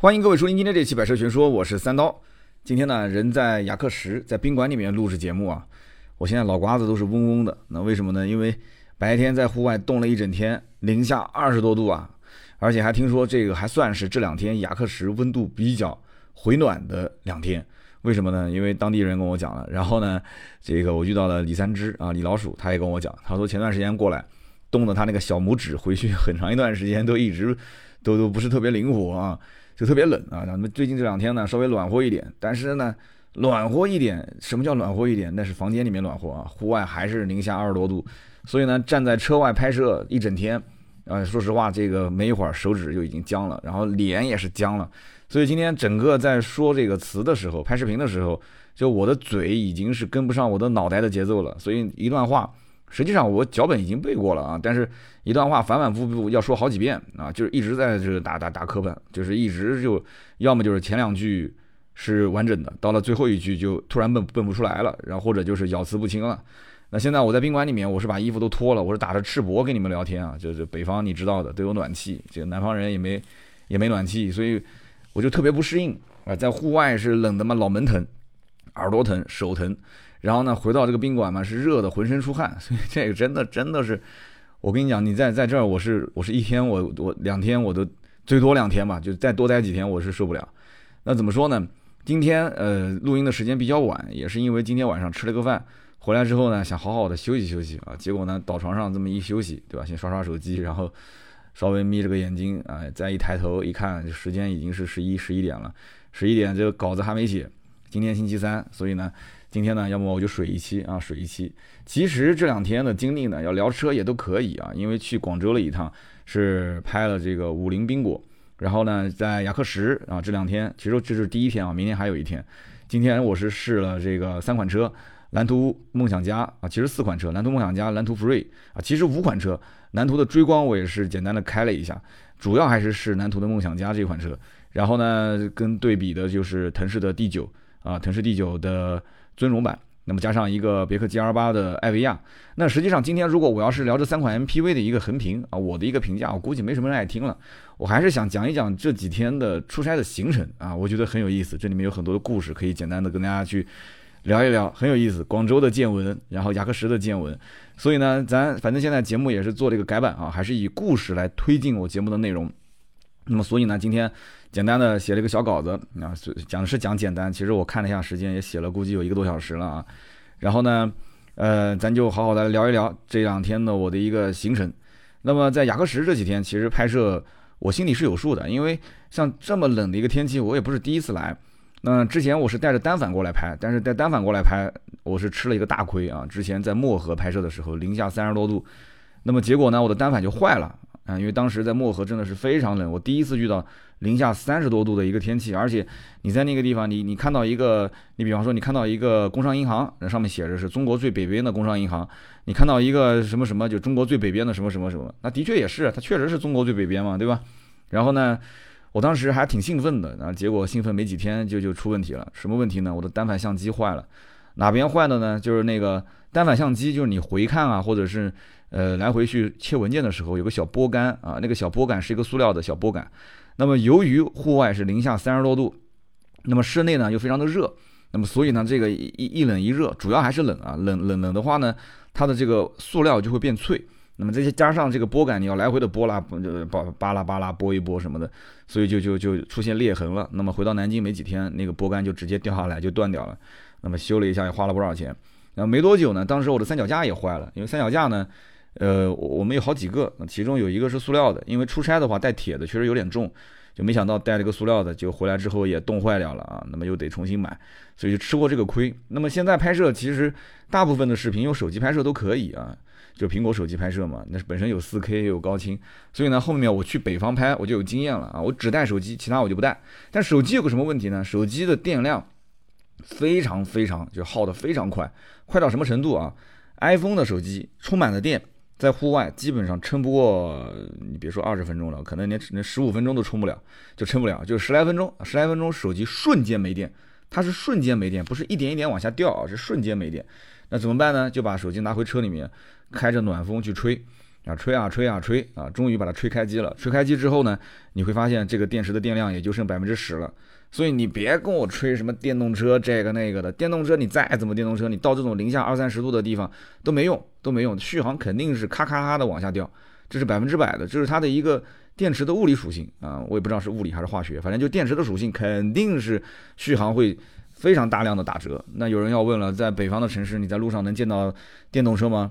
欢迎各位收听今天这期《百车全说》，我是三刀。今天呢，人在雅克什，在宾馆里面录制节目啊。我现在脑瓜子都是嗡嗡的，那为什么呢？因为白天在户外冻了一整天，零下二十多度啊，而且还听说这个还算是这两天雅克什温度比较回暖的两天。为什么呢？因为当地人跟我讲了，然后呢，这个我遇到了李三只啊，李老鼠，他也跟我讲，他说前段时间过来，冻得他那个小拇指回去很长一段时间都一直都都不是特别灵活啊。就特别冷啊，咱们最近这两天呢稍微暖和一点，但是呢暖和一点，什么叫暖和一点？那是房间里面暖和啊，户外还是零下二十多度，所以呢站在车外拍摄一整天，啊说实话这个没一会儿手指就已经僵了，然后脸也是僵了，所以今天整个在说这个词的时候，拍视频的时候，就我的嘴已经是跟不上我的脑袋的节奏了，所以一段话。实际上我脚本已经背过了啊，但是一段话反反复复要说好几遍啊，就是一直在这个打打打磕绊，就是一直就要么就是前两句是完整的，到了最后一句就突然蹦蹦不出来了，然后或者就是咬词不清了。那现在我在宾馆里面，我是把衣服都脱了，我是打着赤膊跟你们聊天啊，就是北方你知道的都有暖气，这个南方人也没也没暖气，所以我就特别不适应啊，在户外是冷的嘛，脑门疼，耳朵疼，手疼。然后呢，回到这个宾馆嘛，是热的，浑身出汗，所以这个真的真的是，我跟你讲，你在在这儿，我是我是一天，我我两天我都最多两天吧，就再多待几天我是受不了。那怎么说呢？今天呃录音的时间比较晚，也是因为今天晚上吃了个饭，回来之后呢，想好好的休息休息啊，结果呢倒床上这么一休息，对吧？先刷刷手机，然后稍微眯着个眼睛啊，再一抬头一看，时间已经是十一十一点了，十一点这个稿子还没写，今天星期三，所以呢。今天呢，要么我就水一期啊，水一期。其实这两天的经历呢，要聊车也都可以啊，因为去广州了一趟，是拍了这个五菱缤果，然后呢，在雅克什啊，这两天其实这是第一天啊，明天还有一天。今天我是试了这个三款车，蓝图、梦想家啊，其实四款车，蓝图、梦想家、蓝图、free 啊，其实五款车，蓝图的追光我也是简单的开了一下，主要还是试蓝图的梦想家这款车。然后呢，跟对比的就是腾势的 D 九啊，腾势 D 九的。尊荣版，那么加上一个别克 GL 八的艾维亚，那实际上今天如果我要是聊这三款 MPV 的一个横评啊，我的一个评价，我估计没什么人爱听了。我还是想讲一讲这几天的出差的行程啊，我觉得很有意思，这里面有很多的故事可以简单的跟大家去聊一聊，很有意思。广州的见闻，然后雅克什的见闻，所以呢，咱反正现在节目也是做这个改版啊，还是以故事来推进我节目的内容。那么所以呢，今天。简单的写了一个小稿子啊，讲是讲简单，其实我看了一下时间，也写了估计有一个多小时了啊。然后呢，呃，咱就好好的聊一聊这两天的我的一个行程。那么在雅克什这几天，其实拍摄我心里是有数的，因为像这么冷的一个天气，我也不是第一次来。那之前我是带着单反过来拍，但是带单反过来拍，我是吃了一个大亏啊。之前在漠河拍摄的时候，零下三十多度，那么结果呢，我的单反就坏了啊，因为当时在漠河真的是非常冷，我第一次遇到。零下三十多度的一个天气，而且你在那个地方，你你看到一个，你比方说你看到一个工商银行，那上面写着是中国最北边的工商银行，你看到一个什么什么，就中国最北边的什么什么什么，那的确也是，它确实是中国最北边嘛，对吧？然后呢，我当时还挺兴奋的，然后，结果兴奋没几天就就出问题了，什么问题呢？我的单反相机坏了，哪边坏的呢？就是那个单反相机，就是你回看啊，或者是呃来回去切文件的时候，有个小拨杆啊，那个小拨杆是一个塑料的小拨杆。那么由于户外是零下三十多度，那么室内呢又非常的热，那么所以呢这个一一冷一热，主要还是冷啊，冷冷冷的话呢，它的这个塑料就会变脆，那么这些加上这个拨杆，你要来回的拨拉，就巴巴拉巴拉拨一拨什么的，所以就就就出现裂痕了。那么回到南京没几天，那个拨杆就直接掉下来就断掉了。那么修了一下也花了不少钱。然后没多久呢，当时我的三脚架也坏了，因为三脚架呢。呃，我们有好几个，其中有一个是塑料的，因为出差的话带铁的确实有点重，就没想到带了个塑料的，就回来之后也冻坏掉了啊，那么又得重新买，所以就吃过这个亏。那么现在拍摄其实大部分的视频用手机拍摄都可以啊，就苹果手机拍摄嘛，那本身有 4K 也有高清，所以呢后面我去北方拍我就有经验了啊，我只带手机，其他我就不带。但手机有个什么问题呢？手机的电量非常非常就耗得非常快，快到什么程度啊？iPhone 的手机充满了电。在户外基本上撑不过，你别说二十分钟了，可能连连十五分钟都充不了，就撑不了，就十来分钟，十来分钟手机瞬间没电，它是瞬间没电，不是一点一点往下掉啊，是瞬间没电。那怎么办呢？就把手机拿回车里面，开着暖风去吹。啊，吹啊吹啊吹啊，终于把它吹开机了。吹开机之后呢，你会发现这个电池的电量也就剩百分之十了。所以你别跟我吹什么电动车这个那个的，电动车你再怎么电动车，你到这种零下二三十度的地方都没用，都没用，续航肯定是咔咔咔的往下掉，这是百分之百的，这是它的一个电池的物理属性啊，我也不知道是物理还是化学，反正就电池的属性肯定是续航会非常大量的打折。那有人要问了，在北方的城市，你在路上能见到电动车吗？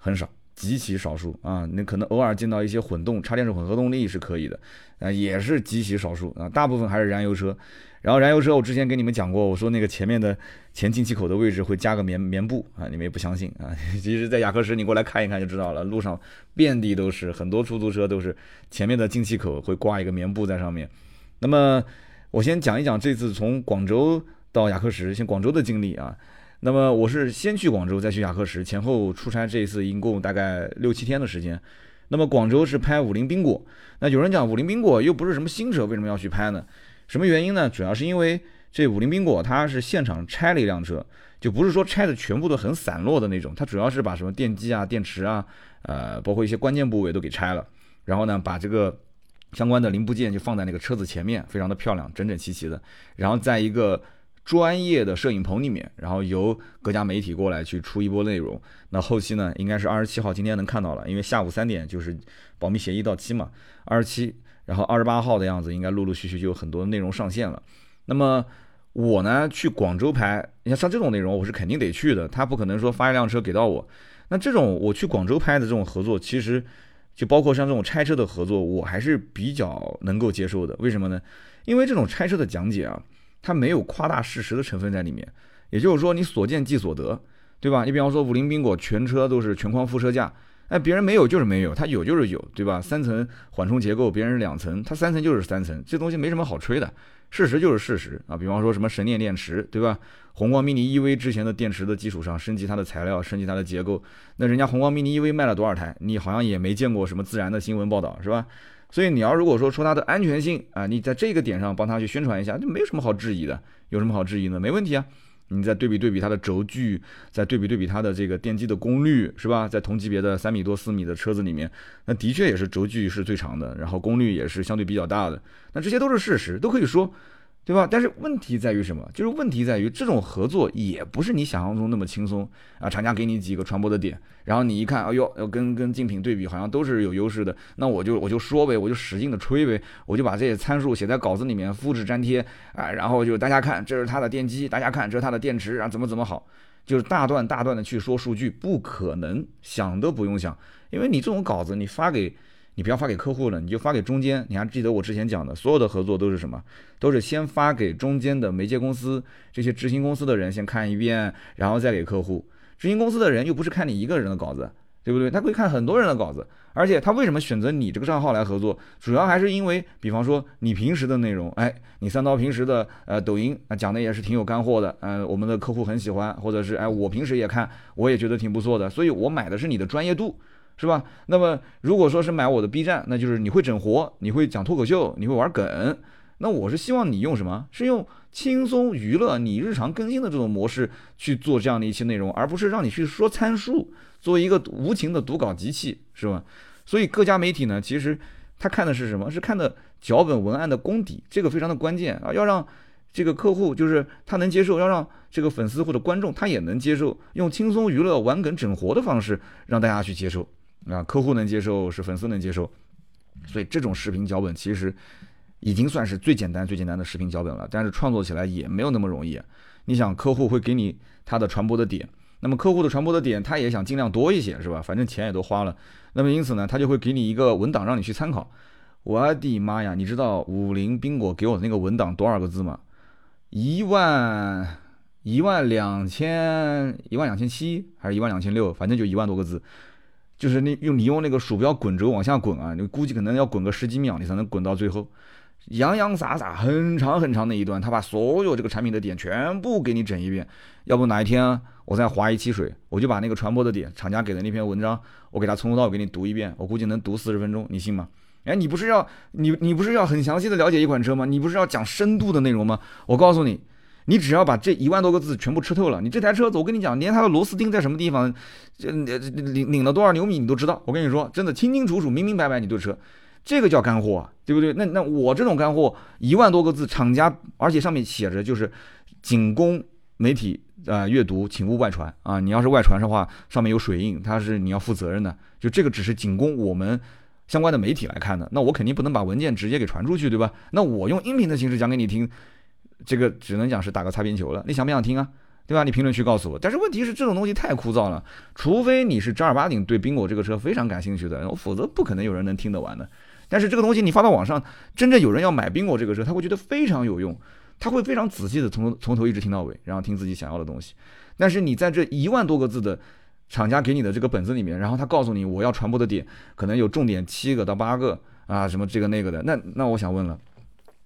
很少。极其少数啊，你可能偶尔见到一些混动插电式混合动力是可以的，啊，也是极其少数啊，大部分还是燃油车。然后燃油车，我之前跟你们讲过，我说那个前面的前进气口的位置会加个棉棉布啊，你们也不相信啊。其实，在雅克什你过来看一看就知道了，路上遍地都是，很多出租车都是前面的进气口会挂一个棉布在上面。那么我先讲一讲这次从广州到雅克什，先广州的经历啊。那么我是先去广州，再去雅克什，前后出差这一次一共大概六七天的时间。那么广州是拍五菱缤果，那有人讲五菱缤果又不是什么新车，为什么要去拍呢？什么原因呢？主要是因为这五菱缤果它是现场拆了一辆车，就不是说拆的全部都很散落的那种，它主要是把什么电机啊、电池啊，呃，包括一些关键部位都给拆了，然后呢，把这个相关的零部件就放在那个车子前面，非常的漂亮，整整齐齐的，然后在一个。专业的摄影棚里面，然后由各家媒体过来去出一波内容。那后期呢，应该是二十七号，今天能看到了，因为下午三点就是保密协议到期嘛，二十七，然后二十八号的样子，应该陆陆续续就有很多内容上线了。那么我呢，去广州拍，你像像这种内容，我是肯定得去的，他不可能说发一辆车给到我。那这种我去广州拍的这种合作，其实就包括像这种拆车的合作，我还是比较能够接受的。为什么呢？因为这种拆车的讲解啊。它没有夸大事实的成分在里面，也就是说你所见即所得，对吧？你比方说五菱缤果全车都是全框副车架，哎，别人没有就是没有，它有就是有，对吧？三层缓冲结构，别人是两层，它三层就是三层，这东西没什么好吹的，事实就是事实啊。比方说什么神念电池，对吧？宏光 mini EV 之前的电池的基础上升级它的材料，升级它的结构，那人家宏光 mini EV 卖了多少台？你好像也没见过什么自然的新闻报道，是吧？所以你要如果说说它的安全性啊，你在这个点上帮他去宣传一下，就没有什么好质疑的，有什么好质疑呢？没问题啊。你再对比对比它的轴距，再对比对比它的这个电机的功率，是吧？在同级别的三米多四米的车子里面，那的确也是轴距是最长的，然后功率也是相对比较大的，那这些都是事实，都可以说。对吧？但是问题在于什么？就是问题在于这种合作也不是你想象中那么轻松啊！厂家给你几个传播的点，然后你一看，哎呦，要跟跟竞品对比，好像都是有优势的，那我就我就说呗，我就使劲的吹呗，我就把这些参数写在稿子里面，复制粘贴啊，然后就大家看，这是它的电机，大家看这是它的电池，啊怎么怎么好，就是大段大段的去说数据，不可能想都不用想，因为你这种稿子你发给。你不要发给客户了，你就发给中间。你还记得我之前讲的，所有的合作都是什么？都是先发给中间的媒介公司，这些执行公司的人先看一遍，然后再给客户。执行公司的人又不是看你一个人的稿子，对不对？他会看很多人的稿子。而且他为什么选择你这个账号来合作？主要还是因为，比方说你平时的内容，哎，你三刀平时的呃抖音啊讲的也是挺有干货的，呃，我们的客户很喜欢，或者是哎我平时也看，我也觉得挺不错的，所以我买的是你的专业度。是吧？那么如果说是买我的 B 站，那就是你会整活，你会讲脱口秀，你会玩梗。那我是希望你用什么？是用轻松娱乐、你日常更新的这种模式去做这样的一期内容，而不是让你去说参数，作为一个无情的读稿机器，是吧？所以各家媒体呢，其实他看的是什么？是看的脚本文案的功底，这个非常的关键啊！要让这个客户就是他能接受，要让这个粉丝或者观众他也能接受，用轻松娱乐、玩梗整活的方式让大家去接受。啊，客户能接受，是粉丝能接受，所以这种视频脚本其实已经算是最简单、最简单的视频脚本了。但是创作起来也没有那么容易。你想，客户会给你他的传播的点，那么客户的传播的点，他也想尽量多一些，是吧？反正钱也都花了，那么因此呢，他就会给你一个文档让你去参考。我的妈呀，你知道五菱缤果给我的那个文档多少个字吗？一万一万两千一万两千七还是一万两千六？反正就一万多个字。就是你用你用那个鼠标滚轴往下滚啊，你估计可能要滚个十几秒，你才能滚到最后，洋洋洒洒很长很长的一段，他把所有这个产品的点全部给你整一遍。要不哪一天我再划一期水，我就把那个传播的点，厂家给的那篇文章，我给他从头到尾给你读一遍，我估计能读四十分钟，你信吗？哎，你不是要你你不是要很详细的了解一款车吗？你不是要讲深度的内容吗？我告诉你，你只要把这一万多个字全部吃透了，你这台车子，我跟你讲，连它的螺丝钉在什么地方，这拧拧了多少牛米你都知道。我跟你说，真的清清楚楚、明明白白，你对车，这个叫干货啊，对不对？那那我这种干货一万多个字，厂家而且上面写着就是仅供媒体啊阅读，请勿外传啊。你要是外传的话，上面有水印，它是你要负责任的。就这个只是仅供我们相关的媒体来看的，那我肯定不能把文件直接给传出去，对吧？那我用音频的形式讲给你听。这个只能讲是打个擦边球了，你想不想听啊？对吧？你评论区告诉我。但是问题是这种东西太枯燥了，除非你是正儿八经对宾果这个车非常感兴趣的，否则不可能有人能听得完的。但是这个东西你发到网上，真正有人要买宾果这个车，他会觉得非常有用，他会非常仔细的从从头一直听到尾，然后听自己想要的东西。但是你在这一万多个字的厂家给你的这个本子里面，然后他告诉你我要传播的点可能有重点七个到八个啊，什么这个那个的，那那我想问了，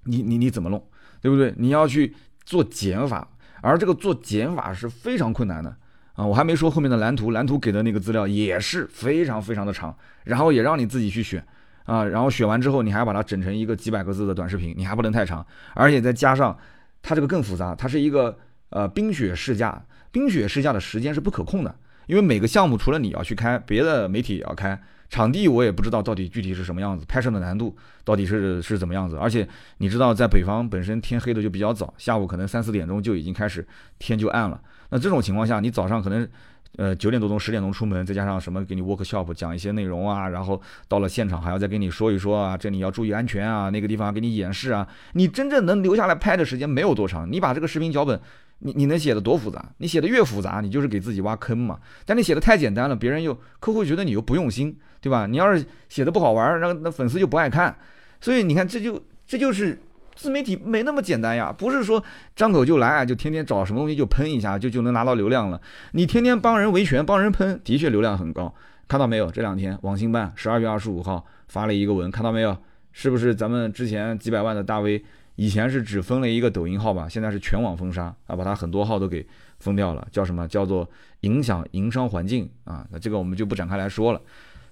你你你怎么弄？对不对？你要去做减法，而这个做减法是非常困难的啊！我还没说后面的蓝图，蓝图给的那个资料也是非常非常的长，然后也让你自己去选啊，然后选完之后，你还要把它整成一个几百个字的短视频，你还不能太长，而且再加上它这个更复杂，它是一个呃冰雪试驾，冰雪试驾的时间是不可控的，因为每个项目除了你要去开，别的媒体也要开。场地我也不知道到底具体是什么样子，拍摄的难度到底是是怎么样子。而且你知道，在北方本身天黑的就比较早，下午可能三四点钟就已经开始天就暗了。那这种情况下，你早上可能呃九点多钟、十点钟出门，再加上什么给你 workshop 讲一些内容啊，然后到了现场还要再跟你说一说啊，这里要注意安全啊，那个地方给你演示啊，你真正能留下来拍的时间没有多长。你把这个视频脚本。你你能写的多复杂？你写的越复杂，你就是给自己挖坑嘛。但你写的太简单了，别人又客户觉得你又不用心，对吧？你要是写的不好玩，那那粉丝就不爱看。所以你看，这就这就是自媒体没那么简单呀，不是说张口就来啊，就天天找什么东西就喷一下，就就能拿到流量了。你天天帮人维权，帮人喷，的确流量很高。看到没有？这两天网信办十二月二十五号发了一个文，看到没有？是不是咱们之前几百万的大 V？以前是只封了一个抖音号吧，现在是全网封杀啊，把他很多号都给封掉了。叫什么？叫做影响营商环境啊。那这个我们就不展开来说了。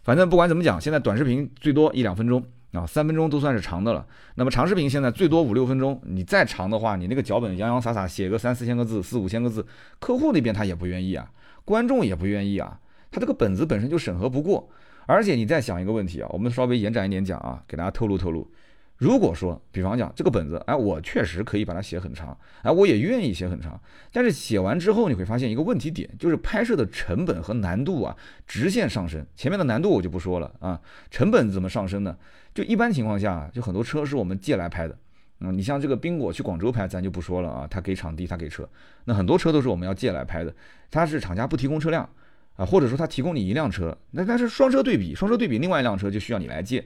反正不管怎么讲，现在短视频最多一两分钟啊，三分钟都算是长的了。那么长视频现在最多五六分钟，你再长的话，你那个脚本洋洋洒洒写个三四千个字、四五千个字，客户那边他也不愿意啊，观众也不愿意啊，他这个本子本身就审核不过。而且你再想一个问题啊，我们稍微延展一点讲啊，给大家透露透露。如果说，比方讲这个本子，哎，我确实可以把它写很长，哎，我也愿意写很长。但是写完之后，你会发现一个问题点，就是拍摄的成本和难度啊，直线上升。前面的难度我就不说了啊，成本怎么上升呢？就一般情况下，就很多车是我们借来拍的，嗯，你像这个宾果去广州拍，咱就不说了啊，他给场地，他给车，那很多车都是我们要借来拍的，他是厂家不提供车辆啊，或者说他提供你一辆车，那但是双车对比，双车对比，另外一辆车就需要你来借。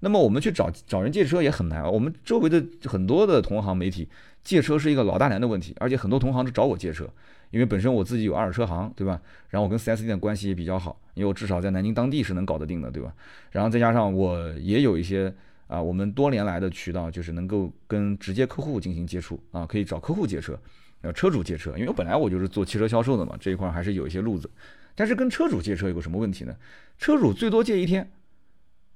那么我们去找找人借车也很难啊！我们周围的很多的同行媒体借车是一个老大难的问题，而且很多同行是找我借车，因为本身我自己有二手车行，对吧？然后我跟 4S 店关系也比较好，因为我至少在南京当地是能搞得定的，对吧？然后再加上我也有一些啊，我们多年来的渠道就是能够跟直接客户进行接触啊，可以找客户借车，呃，车主借车，因为本来我就是做汽车销售的嘛，这一块还是有一些路子。但是跟车主借车有个什么问题呢？车主最多借一天。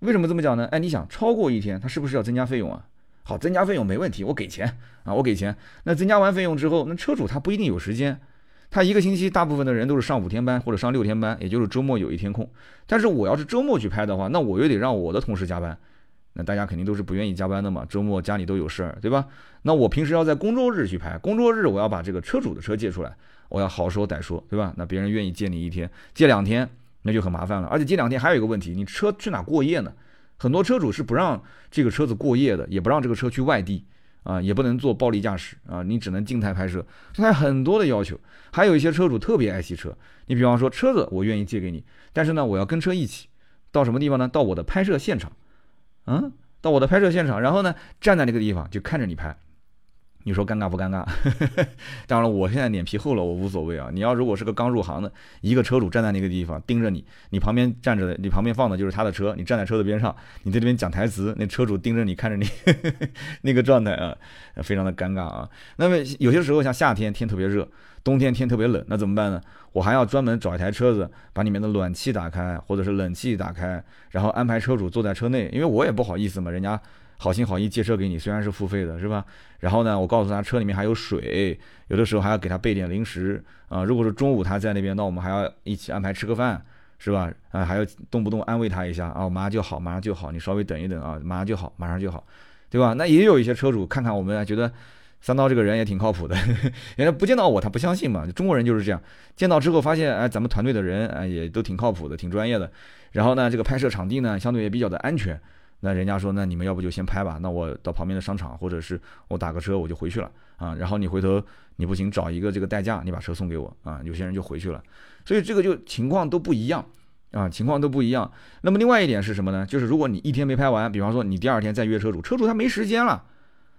为什么这么讲呢？哎，你想超过一天，他是不是要增加费用啊？好，增加费用没问题，我给钱啊，我给钱。那增加完费用之后，那车主他不一定有时间，他一个星期大部分的人都是上五天班或者上六天班，也就是周末有一天空。但是我要是周末去拍的话，那我又得让我的同事加班，那大家肯定都是不愿意加班的嘛。周末家里都有事儿，对吧？那我平时要在工作日去拍，工作日我要把这个车主的车借出来，我要好说歹说，对吧？那别人愿意借你一天，借两天。那就很麻烦了，而且这两天还有一个问题，你车去哪过夜呢？很多车主是不让这个车子过夜的，也不让这个车去外地啊，也不能做暴力驾驶啊，你只能静态拍摄。现在很多的要求，还有一些车主特别爱惜车。你比方说车子我愿意借给你，但是呢，我要跟车一起到什么地方呢？到我的拍摄现场，嗯，到我的拍摄现场，然后呢，站在那个地方就看着你拍。你说尴尬不尴尬？当然了，我现在脸皮厚了，我无所谓啊。你要如果是个刚入行的一个车主站在那个地方盯着你，你旁边站着的，你旁边放的就是他的车，你站在车子边上，你在这边讲台词，那车主盯着你看着你，那个状态啊，非常的尴尬啊。那么有些时候像夏天天特别热，冬天天特别冷，那怎么办呢？我还要专门找一台车子，把里面的暖气打开，或者是冷气打开，然后安排车主坐在车内，因为我也不好意思嘛，人家。好心好意借车给你，虽然是付费的，是吧？然后呢，我告诉他车里面还有水，有的时候还要给他备点零食啊。如果是中午他在那边，那我们还要一起安排吃个饭，是吧？啊，还要动不动安慰他一下啊，马上就好，马上就好，你稍微等一等啊，马上就好，马上就好，对吧？那也有一些车主看看我们，觉得三刀这个人也挺靠谱的，原来不见到我他不相信嘛。中国人就是这样，见到之后发现，哎，咱们团队的人哎也都挺靠谱的，挺专业的。然后呢，这个拍摄场地呢相对也比较的安全。那人家说，那你们要不就先拍吧，那我到旁边的商场，或者是我打个车我就回去了啊。然后你回头你不行，找一个这个代驾，你把车送给我啊。有些人就回去了，所以这个就情况都不一样啊，情况都不一样。那么另外一点是什么呢？就是如果你一天没拍完，比方说你第二天再约车主，车主他没时间了，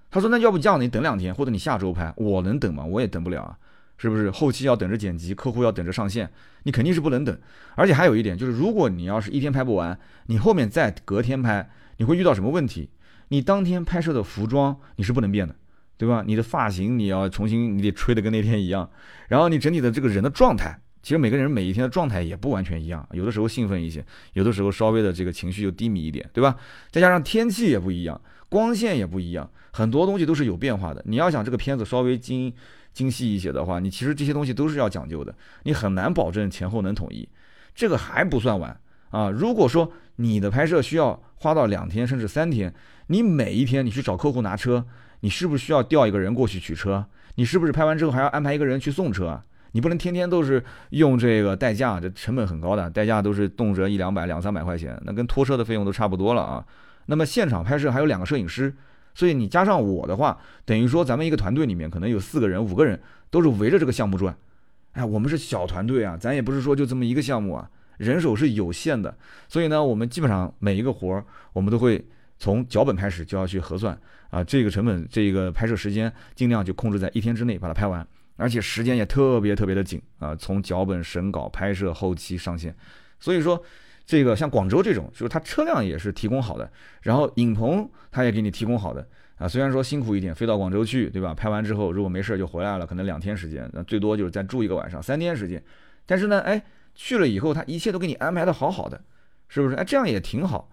他说那要不这样，你等两天，或者你下周拍，我能等吗？我也等不了啊，是不是？后期要等着剪辑，客户要等着上线，你肯定是不能等。而且还有一点就是，如果你要是一天拍不完，你后面再隔天拍。你会遇到什么问题？你当天拍摄的服装你是不能变的，对吧？你的发型你要重新，你得吹的跟那天一样。然后你整体的这个人的状态，其实每个人每一天的状态也不完全一样，有的时候兴奋一些，有的时候稍微的这个情绪就低迷一点，对吧？再加上天气也不一样，光线也不一样，很多东西都是有变化的。你要想这个片子稍微精精细一些的话，你其实这些东西都是要讲究的，你很难保证前后能统一。这个还不算完啊！如果说你的拍摄需要花到两天甚至三天，你每一天你去找客户拿车，你是不是需要调一个人过去取车？你是不是拍完之后还要安排一个人去送车？你不能天天都是用这个代驾，这成本很高的，代驾都是动辄一两百、两三百块钱，那跟拖车的费用都差不多了啊。那么现场拍摄还有两个摄影师，所以你加上我的话，等于说咱们一个团队里面可能有四个人、五个人都是围着这个项目转。哎，我们是小团队啊，咱也不是说就这么一个项目啊。人手是有限的，所以呢，我们基本上每一个活儿，我们都会从脚本开始就要去核算啊，这个成本，这个拍摄时间，尽量就控制在一天之内把它拍完，而且时间也特别特别的紧啊，从脚本审稿、拍摄、后期上线，所以说，这个像广州这种，就是它车辆也是提供好的，然后影棚它也给你提供好的啊，虽然说辛苦一点，飞到广州去，对吧？拍完之后如果没事就回来了，可能两天时间，那最多就是再住一个晚上，三天时间，但是呢，哎。去了以后，他一切都给你安排的好好的，是不是？哎，这样也挺好。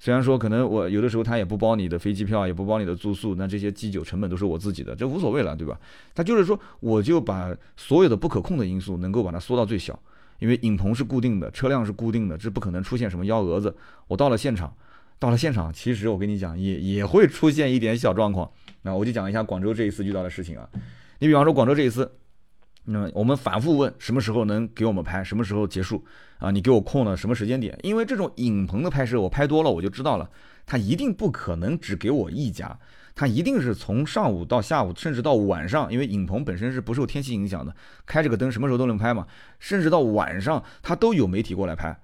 虽然说可能我有的时候他也不包你的飞机票，也不包你的住宿，那这些机酒成本都是我自己的，这无所谓了，对吧？他就是说，我就把所有的不可控的因素能够把它缩到最小，因为影棚是固定的，车辆是固定的，这不可能出现什么幺蛾子。我到了现场，到了现场，其实我跟你讲，也也会出现一点小状况。那我就讲一下广州这一次遇到的事情啊。你比方说广州这一次。那么我们反复问什么时候能给我们拍，什么时候结束啊？你给我空了什么时间点？因为这种影棚的拍摄，我拍多了我就知道了，他一定不可能只给我一家，他一定是从上午到下午，甚至到晚上，因为影棚本身是不受天气影响的，开这个灯什么时候都能拍嘛，甚至到晚上他都有媒体过来拍。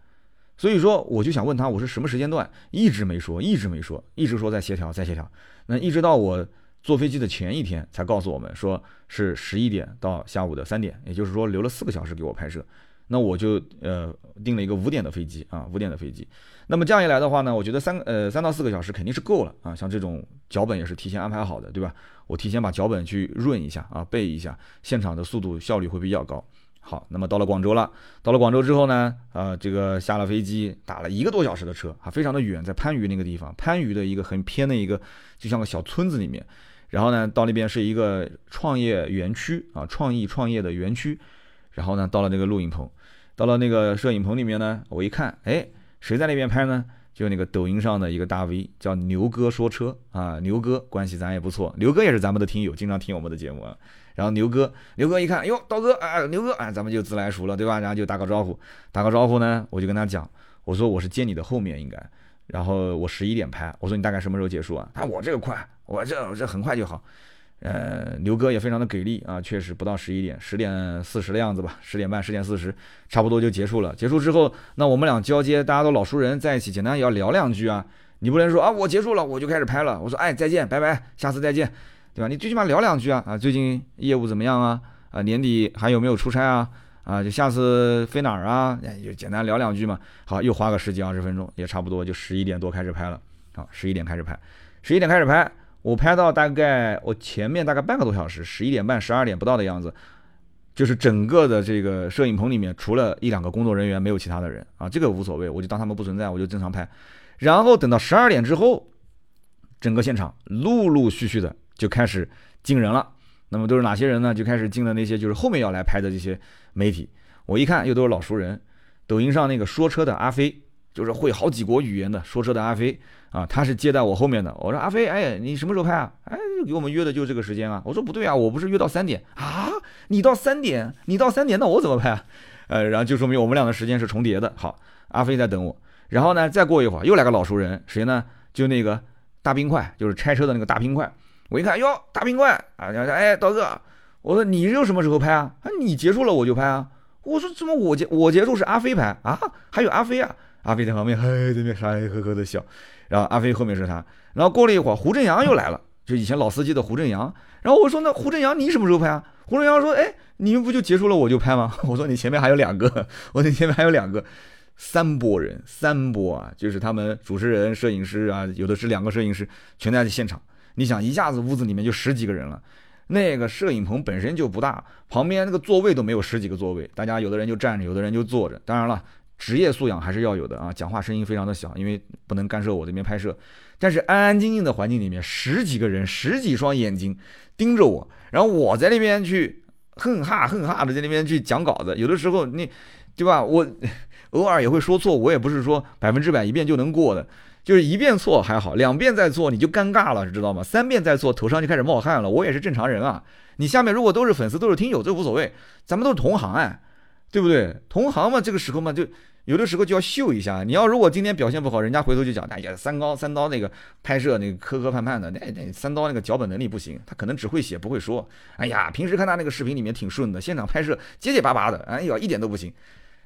所以说我就想问他，我是什么时间段？一直没说，一直没说，一直说在协调，在协调。那一直到我。坐飞机的前一天才告诉我们，说是十一点到下午的三点，也就是说留了四个小时给我拍摄。那我就呃订了一个五点的飞机啊，五点的飞机。那么这样一来的话呢，我觉得三呃三到四个小时肯定是够了啊。像这种脚本也是提前安排好的，对吧？我提前把脚本去润一下啊，背一下，现场的速度效率会比较高。好，那么到了广州了，到了广州之后呢，呃，这个下了飞机，打了一个多小时的车啊，非常的远，在番禺那个地方，番禺的一个很偏的一个，就像个小村子里面。然后呢，到那边是一个创业园区啊，创意创业的园区。然后呢，到了那个录影棚，到了那个摄影棚里面呢，我一看，哎，谁在那边拍呢？就那个抖音上的一个大 V，叫牛哥说车啊，牛哥关系咱也不错，牛哥也是咱们的听友，经常听我们的节目啊。然后牛哥，牛哥一看，哟，刀哥啊，牛哥啊，咱们就自来熟了，对吧？然后就打个招呼，打个招呼呢，我就跟他讲，我说我是接你的后面应该。然后我十一点拍，我说你大概什么时候结束啊？他我这个快，我这我这很快就好。呃，牛哥也非常的给力啊，确实不到十一点，十点四十的样子吧，十点半、十点四十，差不多就结束了。结束之后，那我们俩交接，大家都老熟人在一起，简单也要聊两句啊。你不能说啊，我结束了我就开始拍了。我说哎，再见，拜拜，下次再见，对吧？你最起码聊两句啊啊，最近业务怎么样啊？啊，年底还有没有出差啊？啊，就下次飞哪儿啊？就简单聊两句嘛。好，又花个十几二十分钟，也差不多就十一点多开始拍了。好，十一点开始拍，十一点开始拍，我拍到大概我前面大概半个多小时，十一点半、十二点不到的样子，就是整个的这个摄影棚里面，除了一两个工作人员，没有其他的人啊。这个无所谓，我就当他们不存在，我就正常拍。然后等到十二点之后，整个现场陆陆续续的就开始进人了。那么都是哪些人呢？就开始进了那些就是后面要来拍的这些媒体。我一看又都是老熟人，抖音上那个说车的阿飞，就是会好几国语言的说车的阿飞啊，他是接在我后面的。我说阿飞，哎，你什么时候拍啊？哎，给我们约的就这个时间啊。我说不对啊，我不是约到三点啊？你到三点，你到三点，那我怎么拍啊？呃，然后就说明我们俩的时间是重叠的。好，阿飞在等我。然后呢，再过一会儿又来个老熟人，谁呢？就那个大冰块，就是拆车的那个大冰块。我一看，哟，大冰块啊！说，哎，刀哥，我说你又什么时候拍啊？啊，你结束了我就拍啊。我说怎么我结我结束是阿飞拍啊？还有阿飞啊？阿飞在旁边嘿在那边傻呵呵的笑。然后阿飞后面是他。然后过了一会儿，胡正阳又来了，就以前老司机的胡正阳。然后我说那胡正阳你什么时候拍啊？胡正阳说，哎，你们不就结束了我就拍吗？我说你前面还有两个，我你前面还有两个，三波人，三波啊，就是他们主持人、摄影师啊，有的是两个摄影师全在现场。你想一下子屋子里面就十几个人了，那个摄影棚本身就不大，旁边那个座位都没有十几个座位，大家有的人就站着，有的人就坐着。当然了，职业素养还是要有的啊，讲话声音非常的小，因为不能干涉我这边拍摄。但是安安静静的环境里面，十几个人，十几双眼睛盯着我，然后我在那边去哼哈哼哈的在那边去讲稿子，有的时候你，对吧？我 偶尔也会说错，我也不是说百分之百一遍就能过的。就是一遍错还好，两遍再错你就尴尬了，知道吗？三遍再错头上就开始冒汗了。我也是正常人啊。你下面如果都是粉丝，都是听友，这无所谓，咱们都是同行哎，对不对？同行嘛，这个时候嘛，就有的时候就要秀一下。你要如果今天表现不好，人家回头就讲，哎呀，三高三刀那个拍摄那个磕磕绊绊的，那那三刀那个脚本能力不行，他可能只会写不会说。哎呀，平时看他那个视频里面挺顺的，现场拍摄结结巴巴的，哎呀，一点都不行。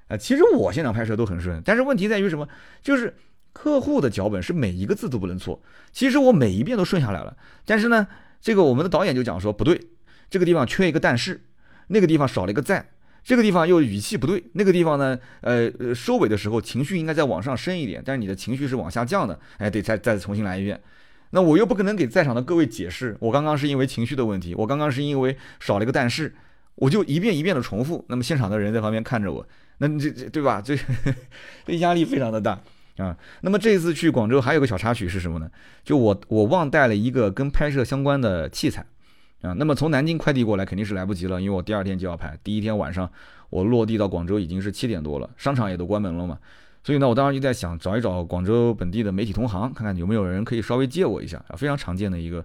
啊，其实我现场拍摄都很顺，但是问题在于什么？就是。客户的脚本是每一个字都不能错，其实我每一遍都顺下来了，但是呢，这个我们的导演就讲说不对，这个地方缺一个但是，那个地方少了一个在，这个地方又语气不对，那个地方呢，呃收尾的时候情绪应该再往上升一点，但是你的情绪是往下降的，哎，得再再重新来一遍，那我又不可能给在场的各位解释，我刚刚是因为情绪的问题，我刚刚是因为少了一个但是，我就一遍一遍的重复，那么现场的人在旁边看着我，那这这对吧？这 这压力非常的大。啊，那么这次去广州还有个小插曲是什么呢？就我我忘带了一个跟拍摄相关的器材，啊，那么从南京快递过来肯定是来不及了，因为我第二天就要拍。第一天晚上我落地到广州已经是七点多了，商场也都关门了嘛，所以呢，我当时就在想找一找广州本地的媒体同行，看看有没有人可以稍微借我一下啊，非常常见的一个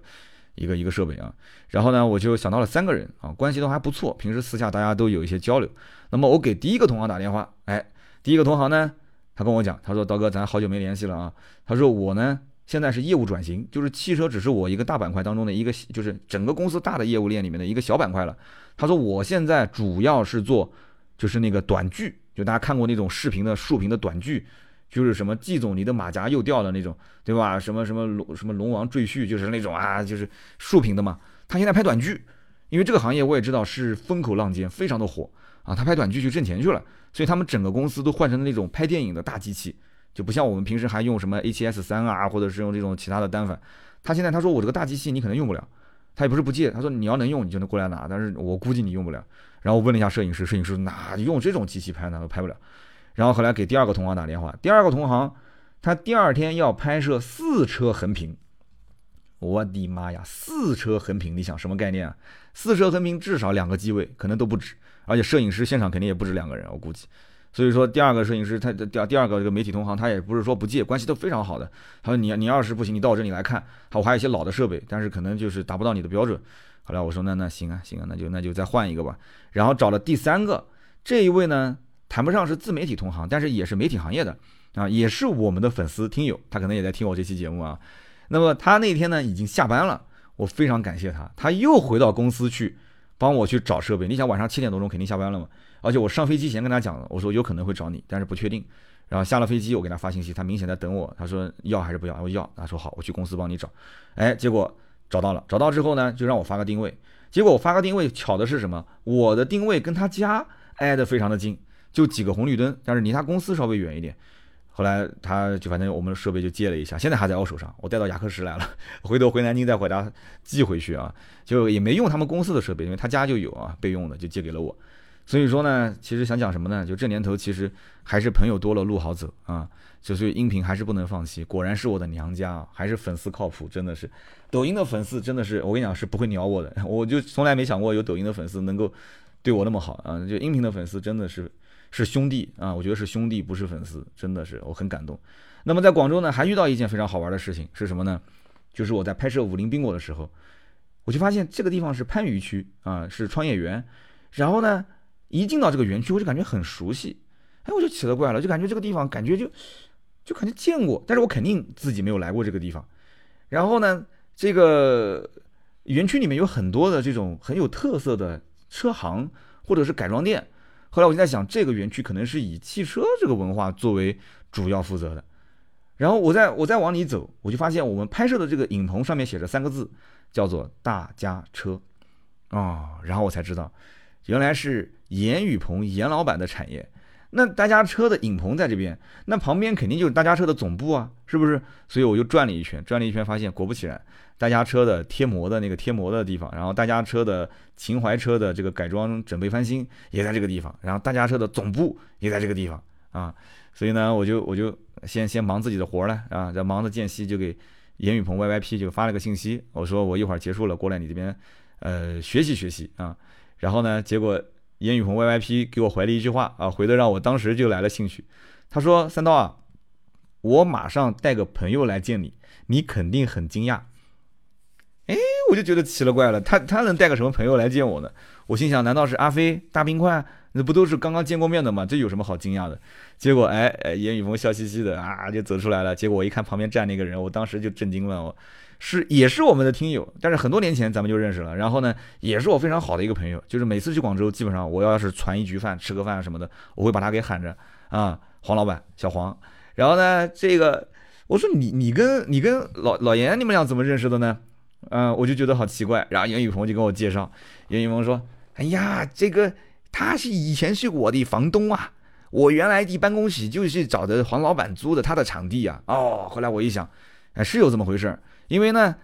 一个一个设备啊。然后呢，我就想到了三个人啊，关系都还不错，平时私下大家都有一些交流。那么我给第一个同行打电话，哎，第一个同行呢？他跟我讲，他说：“刀哥，咱好久没联系了啊。”他说：“我呢，现在是业务转型，就是汽车只是我一个大板块当中的一个，就是整个公司大的业务链里面的一个小板块了。”他说：“我现在主要是做，就是那个短剧，就大家看过那种视频的竖屏的短剧，就是什么季总你的马甲又掉了那种，对吧？什么什么龙什么龙王赘婿，就是那种啊，就是竖屏的嘛。他现在拍短剧，因为这个行业我也知道是风口浪尖，非常的火啊。他拍短剧去挣钱去了。”所以他们整个公司都换成了那种拍电影的大机器，就不像我们平时还用什么 A7S 三啊，或者是用这种其他的单反。他现在他说我这个大机器你可能用不了，他也不是不借，他说你要能用你就能过来拿，但是我估计你用不了。然后我问了一下摄影师，摄影师哪用这种机器拍呢？都拍不了。然后后来给第二个同行打电话，第二个同行他第二天要拍摄四车横屏，我的妈呀，四车横屏，你想什么概念啊？四车横屏至少两个机位，可能都不止。而且摄影师现场肯定也不止两个人，我估计。所以说，第二个摄影师他第第二个这个媒体同行，他也不是说不借，关系都非常好的。他说你你要是不行，你到我这里来看，好我还有一些老的设备，但是可能就是达不到你的标准。后来我说那那行啊行啊，那就那就再换一个吧。然后找了第三个，这一位呢谈不上是自媒体同行，但是也是媒体行业的啊，也是我们的粉丝听友，他可能也在听我这期节目啊。那么他那天呢已经下班了，我非常感谢他，他又回到公司去。帮我去找设备，你想晚上七点多钟肯定下班了嘛？而且我上飞机前跟他讲了，我说有可能会找你，但是不确定。然后下了飞机，我给他发信息，他明显在等我。他说要还是不要？我要。他说好，我去公司帮你找。哎，结果找到了，找到之后呢，就让我发个定位。结果我发个定位，巧的是什么？我的定位跟他家挨得非常的近，就几个红绿灯，但是离他公司稍微远一点。后来他就反正我们的设备就借了一下，现在还在我手上，我带到雅克什来了，回头回南京再回他寄回去啊，就也没用他们公司的设备，因为他家就有啊备用的，就借给了我。所以说呢，其实想讲什么呢？就这年头，其实还是朋友多了路好走啊。就是音频还是不能放弃，果然是我的娘家啊，还是粉丝靠谱，真的是。抖音的粉丝真的是，我跟你讲是不会鸟我的，我就从来没想过有抖音的粉丝能够对我那么好啊。就音频的粉丝真的是是兄弟啊，我觉得是兄弟不是粉丝，真的是我很感动。那么在广州呢，还遇到一件非常好玩的事情是什么呢？就是我在拍摄武林宾果的时候，我就发现这个地方是番禺区啊，是创业园。然后呢，一进到这个园区，我就感觉很熟悉，哎，我就奇了怪了，就感觉这个地方感觉就就感觉见过，但是我肯定自己没有来过这个地方。然后呢，这个园区里面有很多的这种很有特色的车行或者是改装店。后来我就在想，这个园区可能是以汽车这个文化作为主要负责的。然后我再我再往里走，我就发现我们拍摄的这个影棚上面写着三个字，叫做“大家车”，哦，然后我才知道，原来是严宇鹏严老板的产业。那大家车的影棚在这边，那旁边肯定就是大家车的总部啊，是不是？所以我就转了一圈，转了一圈，发现果不其然，大家车的贴膜的那个贴膜的地方，然后大家车的秦淮车的这个改装整备翻新也在这个地方，然后大家车的总部也在这个地方啊。所以呢，我就我就先先忙自己的活了啊，在忙着间隙就给严雨鹏 Y Y P 就发了个信息，我说我一会儿结束了过来你这边，呃学习学习啊。然后呢，结果严雨鹏 Y Y P 给我回了一句话啊，回的让我当时就来了兴趣。他说：“三刀啊，我马上带个朋友来见你，你肯定很惊讶。”哎，我就觉得奇了怪了，他他能带个什么朋友来见我呢？我心想，难道是阿飞大冰块？那不都是刚刚见过面的吗？这有什么好惊讶的？结果，哎哎，严雨峰笑嘻嘻的啊，就走出来了。结果我一看旁边站那个人，我当时就震惊了。我是也是我们的听友，但是很多年前咱们就认识了。然后呢，也是我非常好的一个朋友。就是每次去广州，基本上我要是传一局饭、吃个饭什么的，我会把他给喊着啊，黄老板，小黄。然后呢，这个我说你你跟你跟老老严你们俩怎么认识的呢？嗯，我就觉得好奇怪。然后严雨鹏就跟我介绍，严雨鹏说：“哎呀，这个。”他是以前是我的房东啊，我原来的办公室就是找的黄老板租的他的场地啊。哦，后来我一想，哎，是有这么回事儿。因为呢，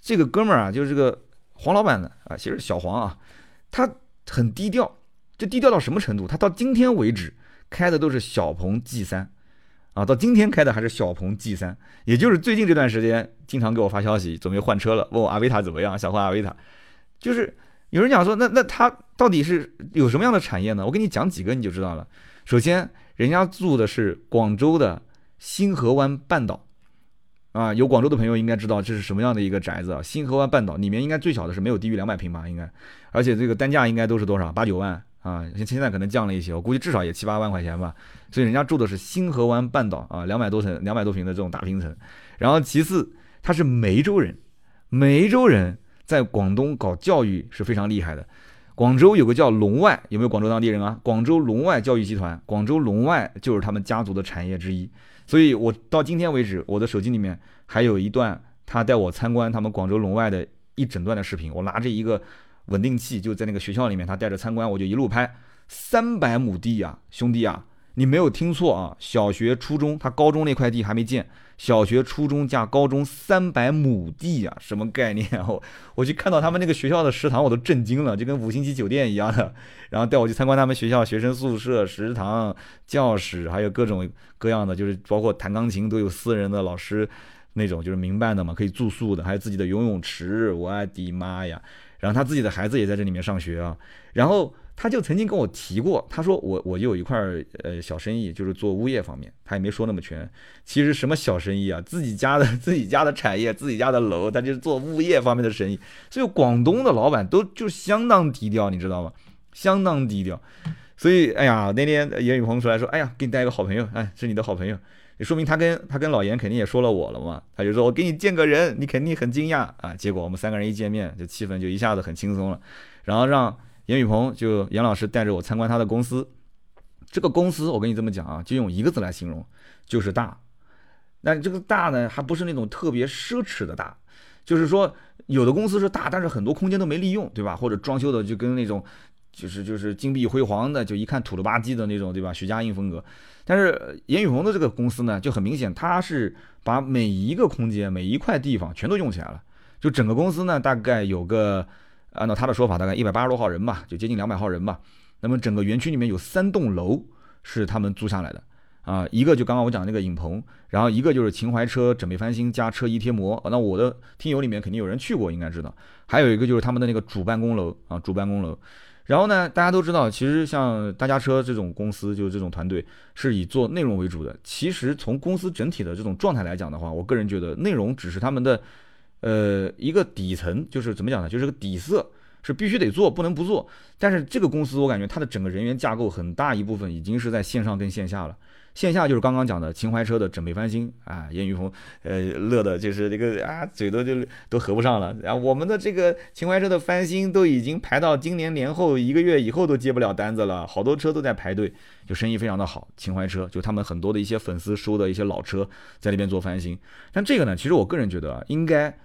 这个哥们儿啊，就是这个黄老板呢啊，其实小黄啊，他很低调，这低调到什么程度？他到今天为止开的都是小鹏 G 三啊，到今天开的还是小鹏 G 三，也就是最近这段时间经常给我发消息，准备换车了，问我阿维塔怎么样，想换阿维塔，就是。有人讲说，那那他到底是有什么样的产业呢？我给你讲几个你就知道了。首先，人家住的是广州的星河湾半岛，啊，有广州的朋友应该知道这是什么样的一个宅子啊。星河湾半岛里面应该最小的是没有低于两百平吧，应该，而且这个单价应该都是多少？八九万啊，现现在可能降了一些，我估计至少也七八万块钱吧。所以人家住的是星河湾半岛啊，两百多层、两百多平的这种大平层。然后其次，他是梅州人，梅州人。在广东搞教育是非常厉害的，广州有个叫龙外，有没有广州当地人啊？广州龙外教育集团，广州龙外就是他们家族的产业之一。所以我到今天为止，我的手机里面还有一段他带我参观他们广州龙外的一整段的视频。我拿着一个稳定器，就在那个学校里面，他带着参观，我就一路拍。三百亩地呀，兄弟啊，你没有听错啊！小学、初中，他高中那块地还没建。小学、初中加高中三百亩地啊，什么概念？我我去看到他们那个学校的食堂，我都震惊了，就跟五星级酒店一样的。然后带我去参观他们学校学生宿舍、食堂、教室，还有各种各样的，就是包括弹钢琴都有私人的老师那种，就是民办的嘛，可以住宿的，还有自己的游泳池。我的妈呀！然后他自己的孩子也在这里面上学啊，然后。他就曾经跟我提过，他说我我有一块呃小生意，就是做物业方面，他也没说那么全。其实什么小生意啊，自己家的 自己家的产业，自己家的楼，他就是做物业方面的生意。所以广东的老板都就相当低调，你知道吗？相当低调。所以哎呀，那天严宇鹏出来说，哎呀，给你带一个好朋友，哎，是你的好朋友，也说明他跟他跟老严肯定也说了我了嘛。他就说我给你见个人，你肯定很惊讶啊。结果我们三个人一见面，就气氛就一下子很轻松了，然后让。严雨鹏就严老师带着我参观他的公司，这个公司我跟你这么讲啊，就用一个字来形容，就是大。那这个大呢，还不是那种特别奢侈的大，就是说有的公司是大，但是很多空间都没利用，对吧？或者装修的就跟那种就是就是金碧辉煌的，就一看土了吧唧的那种，对吧？徐家印风格。但是严雨鹏的这个公司呢，就很明显，他是把每一个空间、每一块地方全都用起来了，就整个公司呢，大概有个。按照他的说法，大概一百八十多号人吧，就接近两百号人吧。那么整个园区里面有三栋楼是他们租下来的啊，一个就刚刚我讲那个影棚，然后一个就是秦淮车整备翻新加车衣贴膜。那我的听友里面肯定有人去过，应该知道。还有一个就是他们的那个主办公楼啊，主办公楼。然后呢，大家都知道，其实像大家车这种公司，就是这种团队是以做内容为主的。其实从公司整体的这种状态来讲的话，我个人觉得内容只是他们的呃一个底层，就是怎么讲呢？就是个底色。是必须得做，不能不做。但是这个公司，我感觉它的整个人员架构很大一部分已经是在线上跟线下了。线下就是刚刚讲的秦淮车的整备翻新啊，严雨鹏呃乐的就是这个啊嘴都就都合不上了。然后我们的这个秦淮车的翻新都已经排到今年年后一个月以后都接不了单子了，好多车都在排队，就生意非常的好。秦淮车就他们很多的一些粉丝收的一些老车在那边做翻新。但这个呢，其实我个人觉得应该。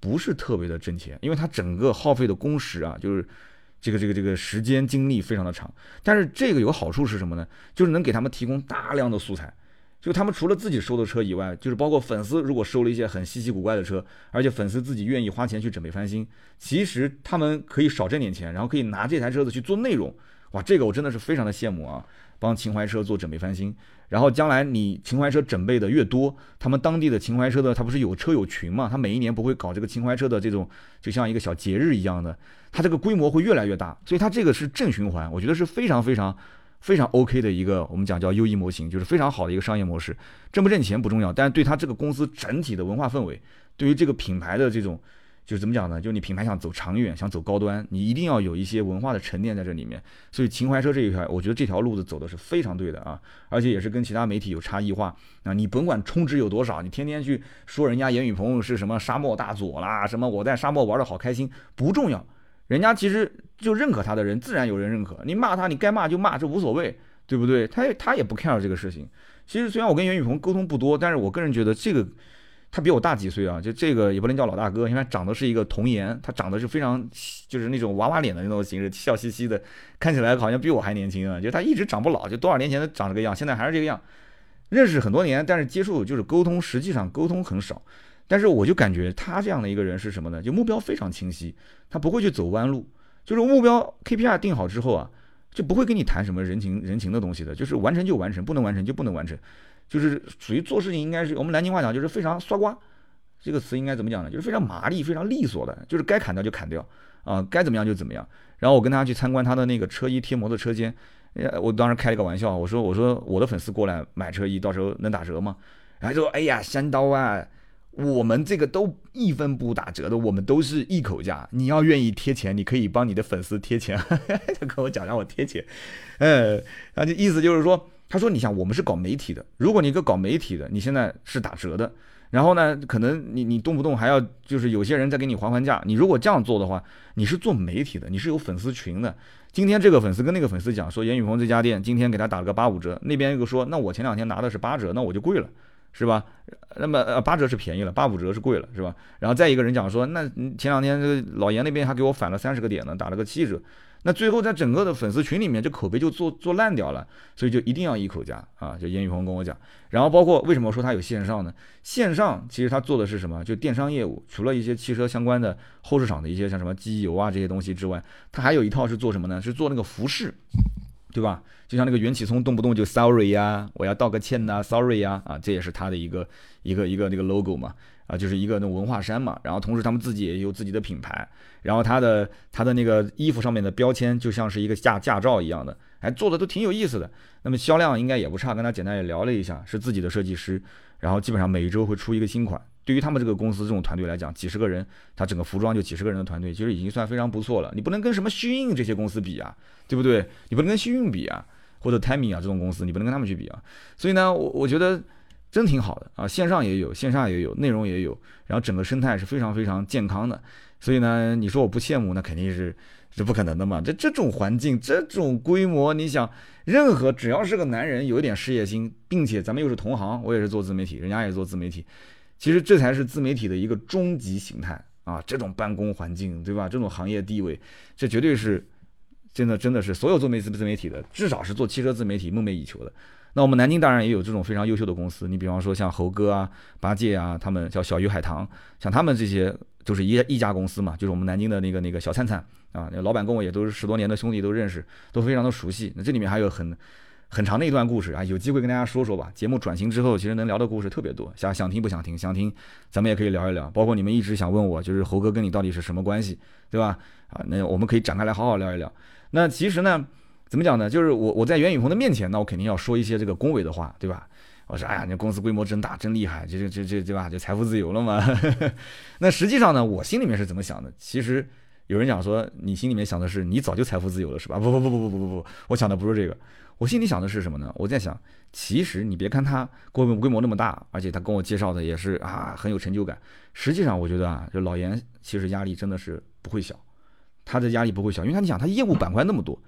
不是特别的挣钱，因为它整个耗费的工时啊，就是这个这个这个时间精力非常的长。但是这个有好处是什么呢？就是能给他们提供大量的素材。就他们除了自己收的车以外，就是包括粉丝如果收了一些很稀奇古怪的车，而且粉丝自己愿意花钱去准备翻新，其实他们可以少挣点钱，然后可以拿这台车子去做内容。哇，这个我真的是非常的羡慕啊！帮秦淮车做整备翻新。然后将来你秦淮车整备的越多，他们当地的秦淮车的，他不是有车友群嘛？他每一年不会搞这个秦淮车的这种，就像一个小节日一样的，它这个规模会越来越大，所以它这个是正循环，我觉得是非常非常非常 OK 的一个，我们讲叫优异模型，就是非常好的一个商业模式，挣不挣钱不重要，但是对他这个公司整体的文化氛围，对于这个品牌的这种。就是怎么讲呢？就是你品牌想走长远，想走高端，你一定要有一些文化的沉淀在这里面。所以秦淮车这一块，我觉得这条路子走的是非常对的啊，而且也是跟其他媒体有差异化啊。你甭管充值有多少，你天天去说人家严雨鹏是什么沙漠大佐啦，什么我在沙漠玩的好开心，不重要。人家其实就认可他的人，自然有人认可。你骂他，你该骂就骂，这无所谓，对不对？他他也不 care 这个事情。其实虽然我跟严雨鹏沟通不多，但是我个人觉得这个。他比我大几岁啊？就这个也不能叫老大哥，因为他长得是一个童颜，他长得是非常就是那种娃娃脸的那种形式，笑嘻嘻的，看起来好像比我还年轻啊！就他一直长不老，就多少年前都长这个样，现在还是这个样。认识很多年，但是接触就是沟通，实际上沟通很少。但是我就感觉他这样的一个人是什么呢？就目标非常清晰，他不会去走弯路。就是目标 KPI 定好之后啊，就不会跟你谈什么人情人情的东西的，就是完成就完成，不能完成就不能完成。就是属于做事情应该是我们南京话讲就是非常刷瓜，这个词应该怎么讲呢？就是非常麻利、非常利索的，就是该砍掉就砍掉啊，该怎么样就怎么样。然后我跟他去参观他的那个车衣贴膜的车间，我当时开了个玩笑，我说我说我的粉丝过来买车衣，到时候能打折吗？然后就说哎呀，山刀啊，我们这个都一分不打折的，我们都是一口价。你要愿意贴钱，你可以帮你的粉丝贴钱。他跟我讲让我贴钱，嗯，他就意思就是说。他说：“你想，我们是搞媒体的，如果你一个搞媒体的，你现在是打折的，然后呢，可能你你动不动还要就是有些人在给你还还价。你如果这样做的话，你是做媒体的，你是有粉丝群的。今天这个粉丝跟那个粉丝讲说，严雨鹏这家店今天给他打了个八五折，那边又说，那我前两天拿的是八折，那我就贵了，是吧？那么呃八折是便宜了，八五折是贵了，是吧？然后再一个人讲说，那前两天这个老严那边还给我返了三十个点呢，打了个七折。”那最后在整个的粉丝群里面，这口碑就做做烂掉了，所以就一定要一口价啊！就严宇鹏跟我讲，然后包括为什么说他有线上呢？线上其实他做的是什么？就电商业务，除了一些汽车相关的后市场的一些像什么机油啊这些东西之外，他还有一套是做什么呢？是做那个服饰，对吧？就像那个袁启聪动不动就 sorry 呀，我要道个歉呐，sorry 呀，啊，这也是他的一个一个一个那个 logo 嘛。啊，就是一个那文化衫嘛，然后同时他们自己也有自己的品牌，然后他的他的那个衣服上面的标签就像是一个驾驾照一样的，哎，做的都挺有意思的。那么销量应该也不差，跟他简单也聊了一下，是自己的设计师，然后基本上每一周会出一个新款。对于他们这个公司这种团队来讲，几十个人，他整个服装就几十个人的团队，其实已经算非常不错了。你不能跟什么虚印这些公司比啊，对不对？你不能跟虚印比啊，或者 Timmy 啊这种公司，你不能跟他们去比啊。所以呢，我我觉得。真挺好的啊，线上也有，线下也有，内容也有，然后整个生态是非常非常健康的。所以呢，你说我不羡慕，那肯定是是不可能的嘛。这这种环境，这种规模，你想，任何只要是个男人，有一点事业心，并且咱们又是同行，我也是做自媒体，人家也做自媒体，其实这才是自媒体的一个终极形态啊。这种办公环境，对吧？这种行业地位，这绝对是真的，真的是所有做媒自自媒体的，至少是做汽车自媒体梦寐以求的。那我们南京当然也有这种非常优秀的公司，你比方说像猴哥啊、八戒啊，他们叫小鱼海棠，像他们这些就是一一家公司嘛，就是我们南京的那个那个小灿灿啊，老板跟我也都是十多年的兄弟，都认识，都非常的熟悉。那这里面还有很很长的一段故事啊，有机会跟大家说说吧。节目转型之后，其实能聊的故事特别多，想想听不想听？想听，咱们也可以聊一聊。包括你们一直想问我，就是猴哥跟你到底是什么关系，对吧？啊，那我们可以展开来好好聊一聊。那其实呢，怎么讲呢？就是我我在袁宇鹏的面前，那我肯定要说一些这个恭维的话，对吧？我说，哎呀，你公司规模真大，真厉害，这这这这对吧？就财富自由了嘛。那实际上呢，我心里面是怎么想的？其实有人讲说，你心里面想的是你早就财富自由了，是吧？不不不不不不不不，我想的不是这个。我心里想的是什么呢？我在想，其实你别看他规模规模那么大，而且他跟我介绍的也是啊很有成就感。实际上，我觉得啊，就老严其实压力真的是不会小，他的压力不会小，因为他你想他业务板块那么多，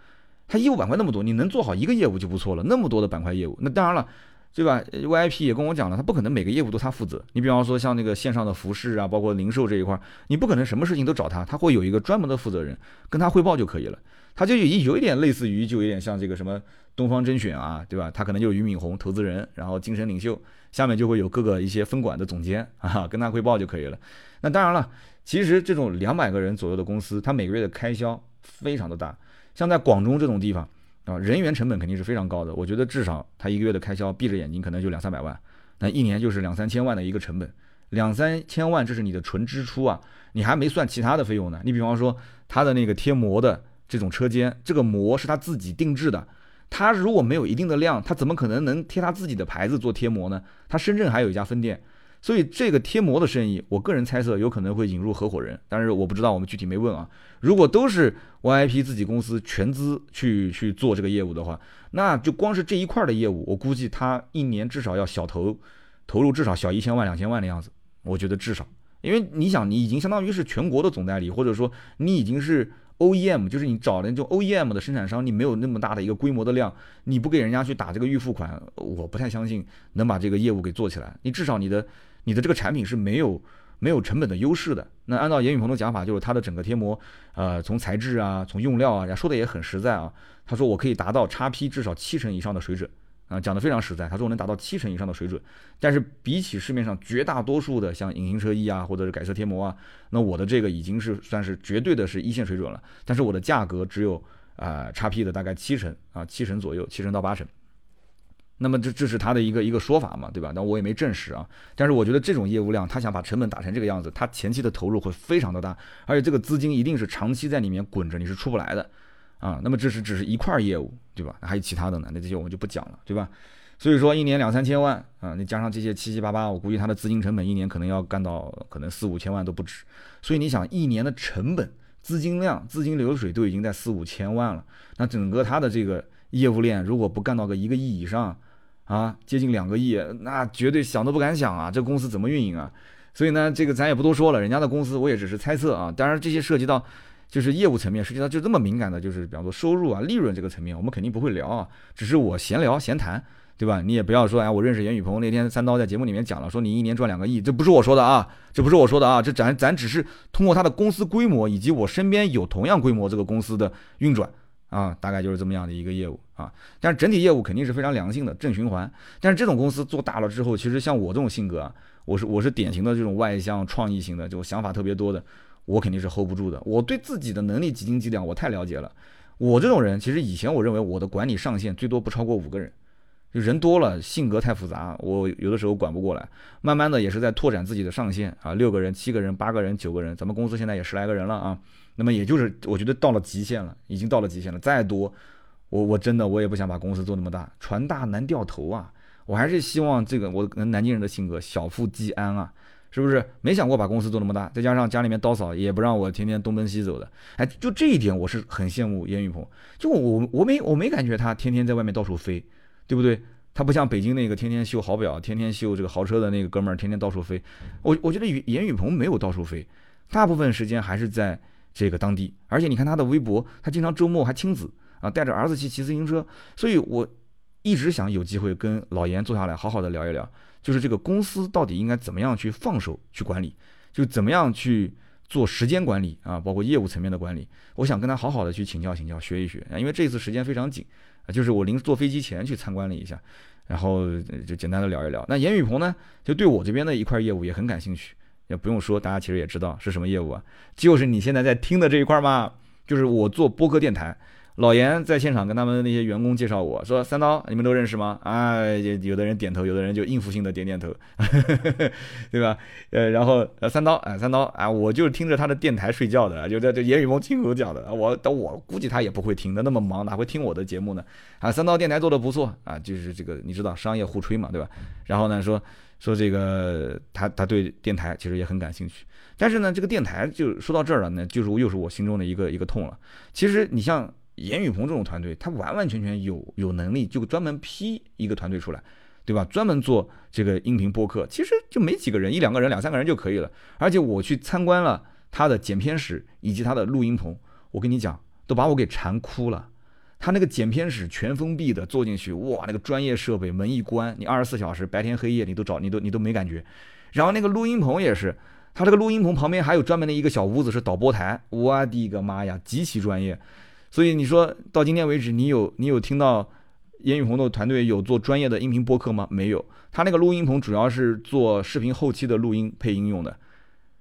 他业务板块那么多，你能做好一个业务就不错了。那么多的板块业务，那当然了，对吧？VIP 也跟我讲了，他不可能每个业务都他负责。你比方说像那个线上的服饰啊，包括零售这一块，你不可能什么事情都找他，他会有一个专门的负责人跟他汇报就可以了。他就有有一点类似于，就有点像这个什么。东方甄选啊，对吧？他可能就是俞敏洪投资人，然后精神领袖，下面就会有各个一些分管的总监啊，跟他汇报就可以了。那当然了，其实这种两百个人左右的公司，他每个月的开销非常的大。像在广州这种地方啊，人员成本肯定是非常高的。我觉得至少他一个月的开销，闭着眼睛可能就两三百万，那一年就是两三千万的一个成本。两三千万，这是你的纯支出啊，你还没算其他的费用呢。你比方说他的那个贴膜的这种车间，这个膜是他自己定制的。他如果没有一定的量，他怎么可能能贴他自己的牌子做贴膜呢？他深圳还有一家分店，所以这个贴膜的生意，我个人猜测有可能会引入合伙人，但是我不知道，我们具体没问啊。如果都是 VIP 自己公司全资去去做这个业务的话，那就光是这一块的业务，我估计他一年至少要小投投入至少小一千万两千万的样子，我觉得至少，因为你想，你已经相当于是全国的总代理，或者说你已经是。OEM 就是你找的就 OEM 的生产商，你没有那么大的一个规模的量，你不给人家去打这个预付款，我不太相信能把这个业务给做起来。你至少你的你的这个产品是没有没有成本的优势的。那按照严宇鹏的讲法，就是他的整个贴膜，呃，从材质啊，从用料啊，家说的也很实在啊。他说我可以达到叉 P 至少七成以上的水准。啊，讲的非常实在。他说我能达到七成以上的水准，但是比起市面上绝大多数的像隐形车衣啊，或者是改色贴膜啊，那我的这个已经是算是绝对的是一线水准了。但是我的价格只有啊叉 P 的大概七成啊，七成左右，七成到八成。那么这这是他的一个一个说法嘛，对吧？但我也没证实啊。但是我觉得这种业务量，他想把成本打成这个样子，他前期的投入会非常的大，而且这个资金一定是长期在里面滚着，你是出不来的。啊，那么这是只是一块业务，对吧？还有其他的呢，那这些我们就不讲了，对吧？所以说一年两三千万啊，你加上这些七七八八，我估计他的资金成本一年可能要干到可能四五千万都不止。所以你想，一年的成本、资金量、资金流水都已经在四五千万了，那整个它的这个业务链如果不干到个一个亿以上啊，接近两个亿，那绝对想都不敢想啊，这公司怎么运营啊？所以呢，这个咱也不多说了，人家的公司我也只是猜测啊，当然这些涉及到。就是业务层面，实际上就这么敏感的，就是比方说收入啊、利润这个层面，我们肯定不会聊啊。只是我闲聊、闲谈，对吧？你也不要说，哎，我认识严宇鹏，那天三刀在节目里面讲了，说你一年赚两个亿，这不是我说的啊，这不是我说的啊，这咱咱只是通过他的公司规模以及我身边有同样规模这个公司的运转啊，大概就是这么样的一个业务啊。但是整体业务肯定是非常良性的正循环。但是这种公司做大了之后，其实像我这种性格啊，我是我是典型的这种外向、创意型的，就想法特别多的。我肯定是 hold 不住的。我对自己的能力几斤几两，我太了解了。我这种人，其实以前我认为我的管理上限最多不超过五个人，就人多了，性格太复杂，我有的时候管不过来。慢慢的也是在拓展自己的上限啊，六个人、七个人、八个人、九个人，咱们公司现在也十来个人了啊。那么也就是我觉得到了极限了，已经到了极限了。再多，我我真的我也不想把公司做那么大，船大难掉头啊。我还是希望这个我跟南京人的性格，小富即安啊。是不是没想过把公司做那么大？再加上家里面刀嫂也不让我天天东奔西走的，哎，就这一点我是很羡慕严云鹏。就我我没我没感觉他天天在外面到处飞，对不对？他不像北京那个天天秀好表、天天秀这个豪车的那个哥们儿，天天到处飞。我我觉得严宇鹏没有到处飞，大部分时间还是在这个当地。而且你看他的微博，他经常周末还亲子啊，带着儿子去骑自行车。所以我一直想有机会跟老严坐下来好好的聊一聊。就是这个公司到底应该怎么样去放手去管理，就怎么样去做时间管理啊，包括业务层面的管理。我想跟他好好的去请教请教，学一学啊，因为这次时间非常紧啊，就是我临坐飞机前去参观了一下，然后就简单的聊一聊。那严雨鹏呢，就对我这边的一块业务也很感兴趣，也不用说，大家其实也知道是什么业务啊，就是你现在在听的这一块嘛，就是我做播客电台。老严在现场跟他们那些员工介绍我说：“三刀，你们都认识吗？”啊，有的人点头，有的人就应付性的点点头，对吧？呃，然后呃，三刀，哎，三刀，啊，我就是听着他的电台睡觉的，就在这言语风亲口讲的。我但，我估计他也不会听的，那么忙哪会听我的节目呢？啊，三刀电台做的不错啊，就是这个你知道商业互吹嘛，对吧？然后呢，说说这个他他对电台其实也很感兴趣，但是呢，这个电台就说到这儿了呢，就是又是我心中的一个一个痛了。其实你像。严雨鹏这种团队，他完完全全有有能力，就专门批一个团队出来，对吧？专门做这个音频播客，其实就没几个人，一两个人、两三个人就可以了。而且我去参观了他的剪片室以及他的录音棚，我跟你讲，都把我给馋哭了。他那个剪片室全封闭的，坐进去，哇，那个专业设备，门一关，你二十四小时白天黑夜你都找你都你都没感觉。然后那个录音棚也是，他这个录音棚旁边还有专门的一个小屋子是导播台，我的个妈呀，极其专业。所以你说到今天为止，你有你有听到严雨红的团队有做专业的音频播客吗？没有，他那个录音棚主要是做视频后期的录音配音用的。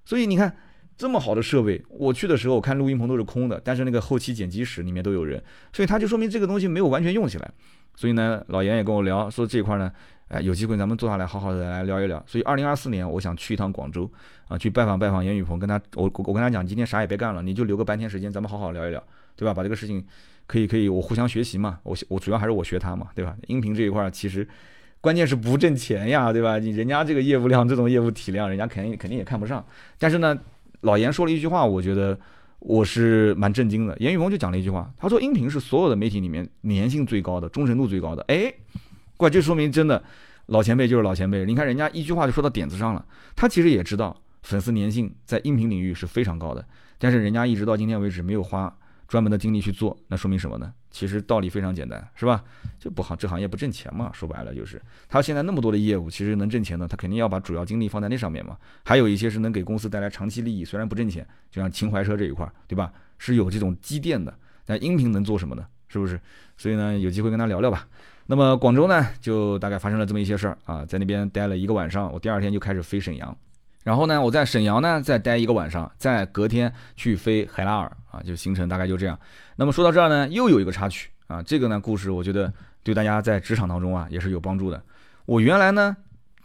所以你看这么好的设备，我去的时候我看录音棚都是空的，但是那个后期剪辑室里面都有人，所以他就说明这个东西没有完全用起来。所以呢，老严也跟我聊说这一块呢，哎，有机会咱们坐下来好好的来聊一聊。所以二零二四年我想去一趟广州啊，去拜访拜访严雨鹏，跟他我我跟他讲，今天啥也别干了，你就留个半天时间，咱们好好聊一聊。对吧？把这个事情可以可以，我互相学习嘛。我我主要还是我学他嘛，对吧？音频这一块其实关键是不挣钱呀，对吧？你人家这个业务量，这种业务体量，人家肯定肯定也看不上。但是呢，老严说了一句话，我觉得我是蛮震惊的。严雨峰就讲了一句话，他说音频是所有的媒体里面粘性最高的、忠诚度最高的。哎，怪这说明真的老前辈就是老前辈。你看人家一句话就说到点子上了，他其实也知道粉丝粘性在音频领域是非常高的，但是人家一直到今天为止没有花。专门的精力去做，那说明什么呢？其实道理非常简单，是吧？就不好，这行业不挣钱嘛。说白了就是，他现在那么多的业务，其实能挣钱的，他肯定要把主要精力放在那上面嘛。还有一些是能给公司带来长期利益，虽然不挣钱，就像秦淮车这一块，对吧？是有这种积淀的。那音频能做什么呢？是不是？所以呢，有机会跟他聊聊吧。那么广州呢，就大概发生了这么一些事儿啊，在那边待了一个晚上，我第二天就开始飞沈阳。然后呢，我在沈阳呢再待一个晚上，再隔天去飞海拉尔啊，就行程大概就这样。那么说到这儿呢，又有一个插曲啊，这个呢故事我觉得对大家在职场当中啊也是有帮助的。我原来呢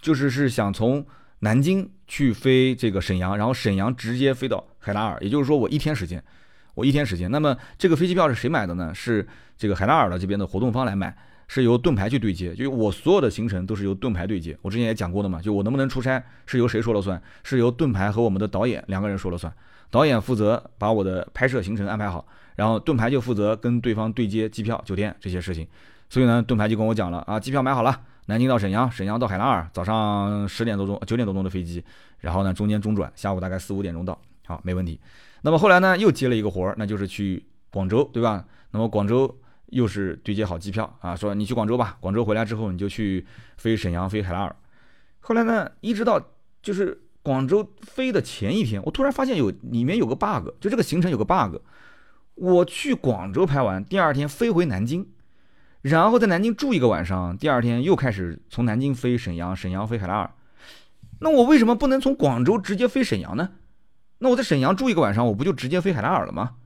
就是是想从南京去飞这个沈阳，然后沈阳直接飞到海拉尔，也就是说我一天时间，我一天时间。那么这个飞机票是谁买的呢？是这个海拉尔的这边的活动方来买。是由盾牌去对接，就我所有的行程都是由盾牌对接。我之前也讲过的嘛，就我能不能出差是由谁说了算？是由盾牌和我们的导演两个人说了算。导演负责把我的拍摄行程安排好，然后盾牌就负责跟对方对接机票、酒店这些事情。所以呢，盾牌就跟我讲了啊，机票买好了，南京到沈阳，沈阳到海拉尔，早上十点多钟、九点多钟的飞机，然后呢中间中转，下午大概四五点钟到，好，没问题。那么后来呢，又接了一个活儿，那就是去广州，对吧？那么广州。又是对接好机票啊，说你去广州吧，广州回来之后你就去飞沈阳、飞海拉尔。后来呢，一直到就是广州飞的前一天，我突然发现有里面有个 bug，就这个行程有个 bug。我去广州拍完，第二天飞回南京，然后在南京住一个晚上，第二天又开始从南京飞沈阳，沈阳飞海拉尔。那我为什么不能从广州直接飞沈阳呢？那我在沈阳住一个晚上，我不就直接飞海拉尔了吗？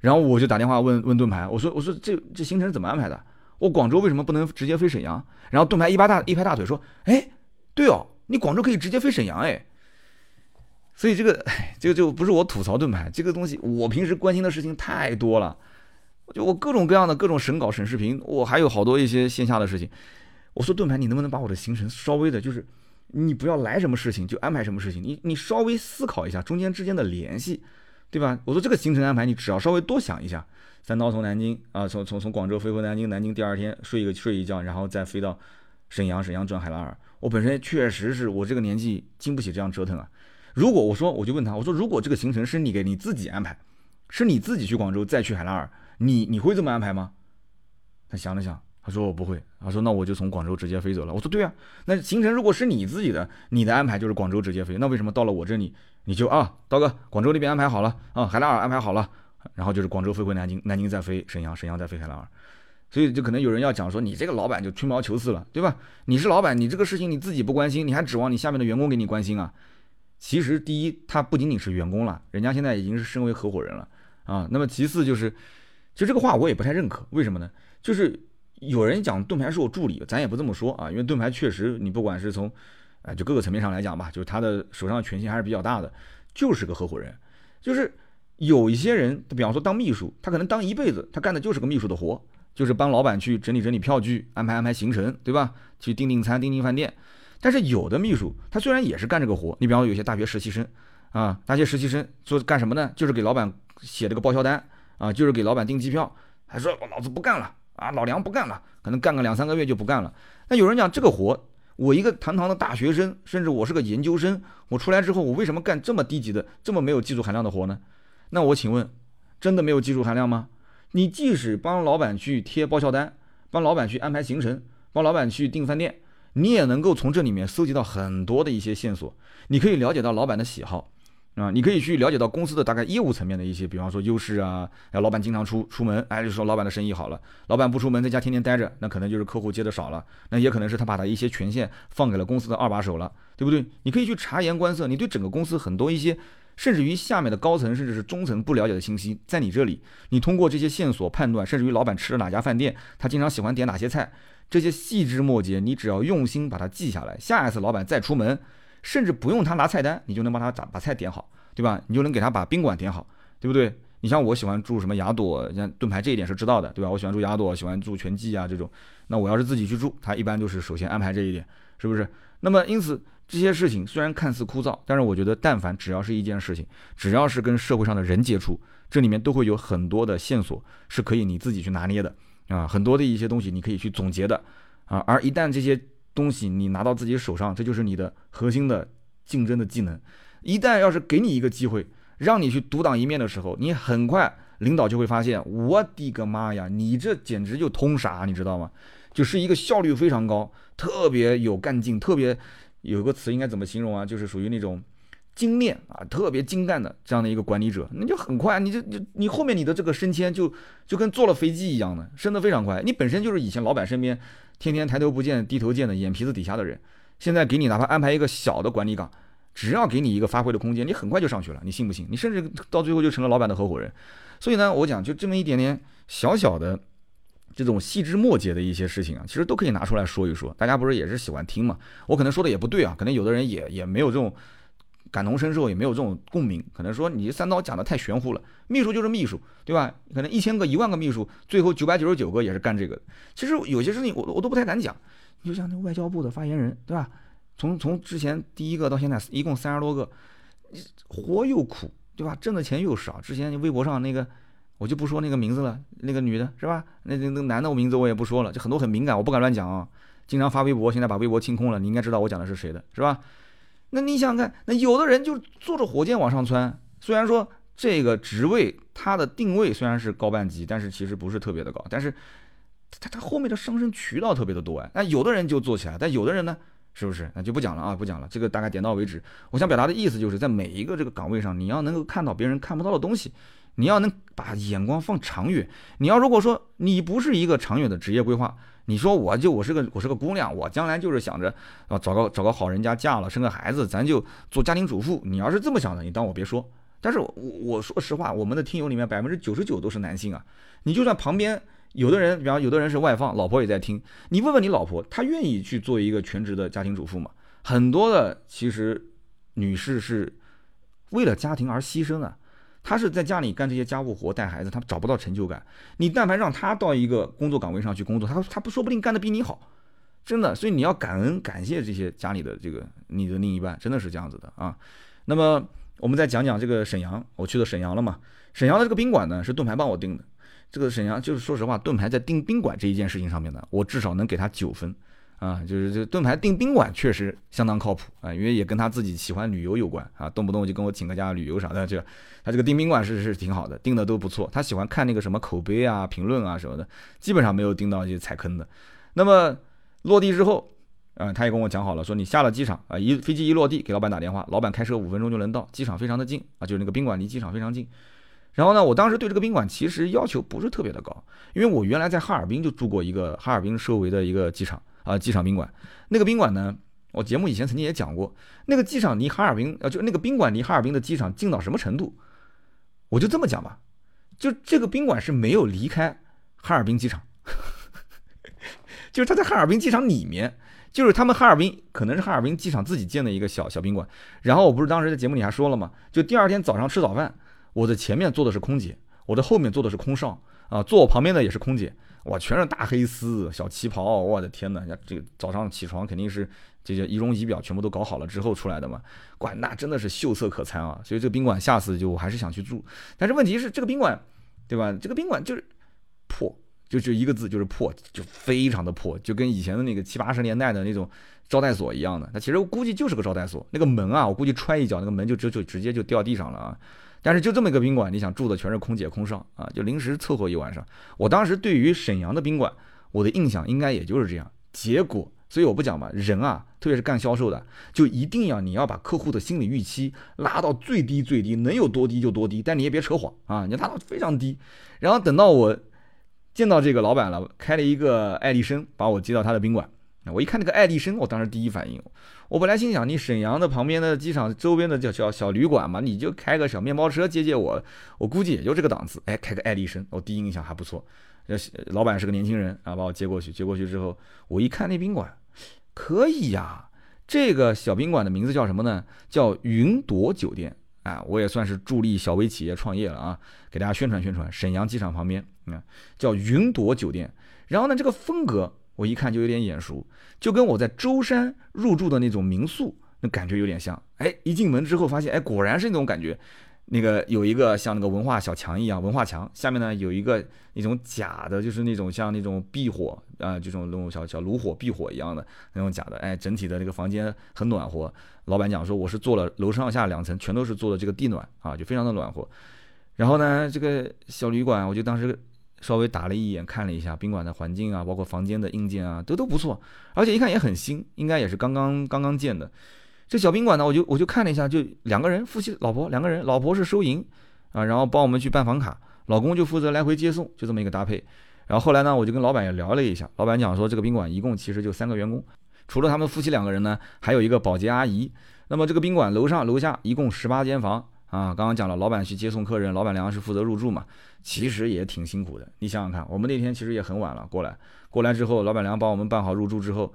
然后我就打电话问问盾牌，我说我说这这行程怎么安排的？我广州为什么不能直接飞沈阳？然后盾牌一拍大一拍大腿说，哎，对哦，你广州可以直接飞沈阳哎。所以这个 这个就不是我吐槽盾牌，这个东西我平时关心的事情太多了，就我各种各样的各种审稿审视频，我还有好多一些线下的事情。我说盾牌，你能不能把我的行程稍微的，就是你不要来什么事情就安排什么事情，你你稍微思考一下中间之间的联系。对吧？我说这个行程安排，你只要稍微多想一下，三刀从南京啊，从从从广州飞回南京，南京第二天睡一个睡一觉，然后再飞到沈阳，沈阳转海拉尔。我本身确实是我这个年纪经不起这样折腾啊。如果我说我就问他，我说如果这个行程是你给你自己安排，是你自己去广州再去海拉尔，你你会这么安排吗？他想了想，他说我不会。他说那我就从广州直接飞走了。我说对啊，那行程如果是你自己的，你的安排就是广州直接飞，那为什么到了我这里？你就啊，刀哥，广州那边安排好了啊，海拉尔安排好了，然后就是广州飞回南京，南京再飞沈阳，沈阳再飞海拉尔。所以就可能有人要讲说，你这个老板就吹毛求疵了，对吧？你是老板，你这个事情你自己不关心，你还指望你下面的员工给你关心啊？其实第一，他不仅仅是员工了，人家现在已经是身为合伙人了啊。那么其次就是，其实这个话我也不太认可，为什么呢？就是有人讲盾牌是我助理，咱也不这么说啊，因为盾牌确实你不管是从，啊就各个层面上来讲吧，就是他的手上的权限还是比较大的，就是个合伙人。就是有一些人，他比方说当秘书，他可能当一辈子，他干的就是个秘书的活，就是帮老板去整理整理票据，安排安排行程，对吧？去订订餐，订订饭店。但是有的秘书，他虽然也是干这个活，你比方说有些大学实习生，啊，大学实习生做干什么呢？就是给老板写这个报销单，啊，就是给老板订机票，还说我老子不干了，啊，老梁不干了，可能干个两三个月就不干了。那有人讲这个活，我一个堂堂的大学生，甚至我是个研究生，我出来之后，我为什么干这么低级的、这么没有技术含量的活呢？那我请问，真的没有技术含量吗？你即使帮老板去贴报销单，帮老板去安排行程，帮老板去订饭店。你也能够从这里面搜集到很多的一些线索，你可以了解到老板的喜好，啊，你可以去了解到公司的大概业务层面的一些，比方说优势啊，哎，老板经常出出门，哎，就说老板的生意好了，老板不出门，在家天天待着，那可能就是客户接的少了，那也可能是他把他一些权限放给了公司的二把手了，对不对？你可以去察言观色，你对整个公司很多一些，甚至于下面的高层甚至是中层不了解的信息，在你这里，你通过这些线索判断，甚至于老板吃了哪家饭店，他经常喜欢点哪些菜。这些细枝末节，你只要用心把它记下来，下一次老板再出门，甚至不用他拿菜单，你就能帮他咋把菜点好，对吧？你就能给他把宾馆点好，对不对？你像我喜欢住什么雅朵，像盾牌这一点是知道的，对吧？我喜欢住雅朵，喜欢住全季啊这种。那我要是自己去住，他一般就是首先安排这一点，是不是？那么因此这些事情虽然看似枯燥，但是我觉得但凡只要是一件事情，只要是跟社会上的人接触，这里面都会有很多的线索是可以你自己去拿捏的。啊，很多的一些东西你可以去总结的，啊，而一旦这些东西你拿到自己手上，这就是你的核心的竞争的技能。一旦要是给你一个机会，让你去独当一面的时候，你很快领导就会发现，我的个妈呀，你这简直就通杀，你知道吗？就是一个效率非常高，特别有干劲，特别有个词应该怎么形容啊？就是属于那种。精炼啊，特别精干的这样的一个管理者，那就很快，你就就你后面你的这个升迁就就跟坐了飞机一样的，升得非常快。你本身就是以前老板身边天天抬头不见低头见的眼皮子底下的人，现在给你哪怕安排一个小的管理岗，只要给你一个发挥的空间，你很快就上去了，你信不信？你甚至到最后就成了老板的合伙人。所以呢，我讲就这么一点点小小的这种细枝末节的一些事情啊，其实都可以拿出来说一说。大家不是也是喜欢听嘛？我可能说的也不对啊，可能有的人也也没有这种。感同身受也没有这种共鸣，可能说你三刀讲的太玄乎了。秘书就是秘书，对吧？可能一千个、一万个秘书，最后九百九十九个也是干这个。其实有些事情我我都不太敢讲。你就像那外交部的发言人，对吧？从从之前第一个到现在一共三十多个，活又苦，对吧？挣的钱又少。之前微博上那个，我就不说那个名字了，那个女的是吧？那那那男的我名字我也不说了，就很多很敏感，我不敢乱讲啊。经常发微博，现在把微博清空了，你应该知道我讲的是谁的，是吧？那你想想看，那有的人就坐着火箭往上窜，虽然说这个职位它的定位虽然是高半级，但是其实不是特别的高，但是他他后面的上升渠道特别的多哎。那有的人就做起来，但有的人呢，是不是？那就不讲了啊，不讲了。这个大概点到为止。我想表达的意思就是在每一个这个岗位上，你要能够看到别人看不到的东西，你要能把眼光放长远。你要如果说你不是一个长远的职业规划。你说我就我是个我是个姑娘，我将来就是想着啊找个找个好人家嫁了生个孩子，咱就做家庭主妇。你要是这么想的，你当我别说。但是我我说实话，我们的听友里面百分之九十九都是男性啊。你就算旁边有的人，比方有的人是外放，老婆也在听，你问问你老婆，她愿意去做一个全职的家庭主妇吗？很多的其实女士是为了家庭而牺牲啊。他是在家里干这些家务活、带孩子，他找不到成就感。你但凡让他到一个工作岗位上去工作，他他不说不定干得比你好，真的。所以你要感恩、感谢这些家里的这个你的另一半，真的是这样子的啊。那么我们再讲讲这个沈阳，我去了沈阳了嘛？沈阳的这个宾馆呢，是盾牌帮我订的。这个沈阳就是说实话，盾牌在订宾馆这一件事情上面呢，我至少能给他九分。啊，就是这盾牌订宾馆确实相当靠谱啊，因为也跟他自己喜欢旅游有关啊，动不动就跟我请个假旅游啥的，这他这个订宾馆是是挺好的，订的都不错。他喜欢看那个什么口碑啊、评论啊什么的，基本上没有订到一些踩坑的。那么落地之后，啊，他也跟我讲好了，说你下了机场啊，一飞机一落地给老板打电话，老板开车五分钟就能到，机场非常的近啊，就是那个宾馆离机场非常近。然后呢，我当时对这个宾馆其实要求不是特别的高，因为我原来在哈尔滨就住过一个哈尔滨周围的一个机场啊，机场宾馆。那个宾馆呢，我节目以前曾经也讲过，那个机场离哈尔滨呃，就那个宾馆离哈尔滨的机场近到什么程度？我就这么讲吧，就这个宾馆是没有离开哈尔滨机场，就是他在哈尔滨机场里面，就是他们哈尔滨可能是哈尔滨机场自己建的一个小小宾馆。然后我不是当时在节目里还说了吗？就第二天早上吃早饭。我的前面坐的是空姐，我的后面坐的是空少啊，坐我旁边的也是空姐，哇，全是大黑丝、小旗袍，我的天哪！这个早上起床肯定是这些仪容仪表全部都搞好了之后出来的嘛，哇，那真的是秀色可餐啊！所以这个宾馆下次就我还是想去住，但是问题是这个宾馆，对吧？这个宾馆就是破，就就一个字就是破，就非常的破，就跟以前的那个七八十年代的那种招待所一样的。那其实我估计就是个招待所，那个门啊，我估计踹一脚，那个门就就就直接就掉地上了啊。但是就这么一个宾馆，你想住的全是空姐空少啊，就临时凑合一晚上。我当时对于沈阳的宾馆，我的印象应该也就是这样。结果，所以我不讲嘛，人啊，特别是干销售的，就一定要你要把客户的心理预期拉到最低最低，能有多低就多低，但你也别扯谎啊，你拉到非常低。然后等到我见到这个老板了，开了一个爱丽绅，把我接到他的宾馆。我一看那个爱迪生，我当时第一反应。我本来心想，你沈阳的旁边的机场周边的叫叫小旅馆嘛，你就开个小面包车接接我，我估计也就这个档次。哎，开个爱迪生，我第一印象还不错。老板是个年轻人啊，把我接过去，接过去之后，我一看那宾馆，可以呀。这个小宾馆的名字叫什么呢？叫云朵酒店。啊，我也算是助力小微企业创业了啊，给大家宣传宣传。沈阳机场旁边，啊，叫云朵酒店。然后呢，这个风格。我一看就有点眼熟，就跟我在舟山入住的那种民宿那感觉有点像。哎，一进门之后发现，哎，果然是那种感觉。那个有一个像那个文化小墙一样，文化墙下面呢有一个那种假的，就是那种像那种壁火啊，这种那种小小炉火、壁火一样的那种假的。哎，整体的那个房间很暖和。老板讲说，我是做了楼上下两层全都是做的这个地暖啊，就非常的暖和。然后呢，这个小旅馆，我就当时。稍微打了一眼，看了一下宾馆的环境啊，包括房间的硬件啊，都都不错，而且一看也很新，应该也是刚刚刚刚建的。这小宾馆呢，我就我就看了一下，就两个人，夫妻老婆两个人，老婆是收银啊，然后帮我们去办房卡，老公就负责来回接送，就这么一个搭配。然后后来呢，我就跟老板也聊了一下，老板讲说这个宾馆一共其实就三个员工，除了他们夫妻两个人呢，还有一个保洁阿姨。那么这个宾馆楼上楼下一共十八间房。啊，刚刚讲了，老板去接送客人，老板娘是负责入住嘛，其实也挺辛苦的。你想想看，我们那天其实也很晚了过来，过来之后，老板娘帮我们办好入住之后，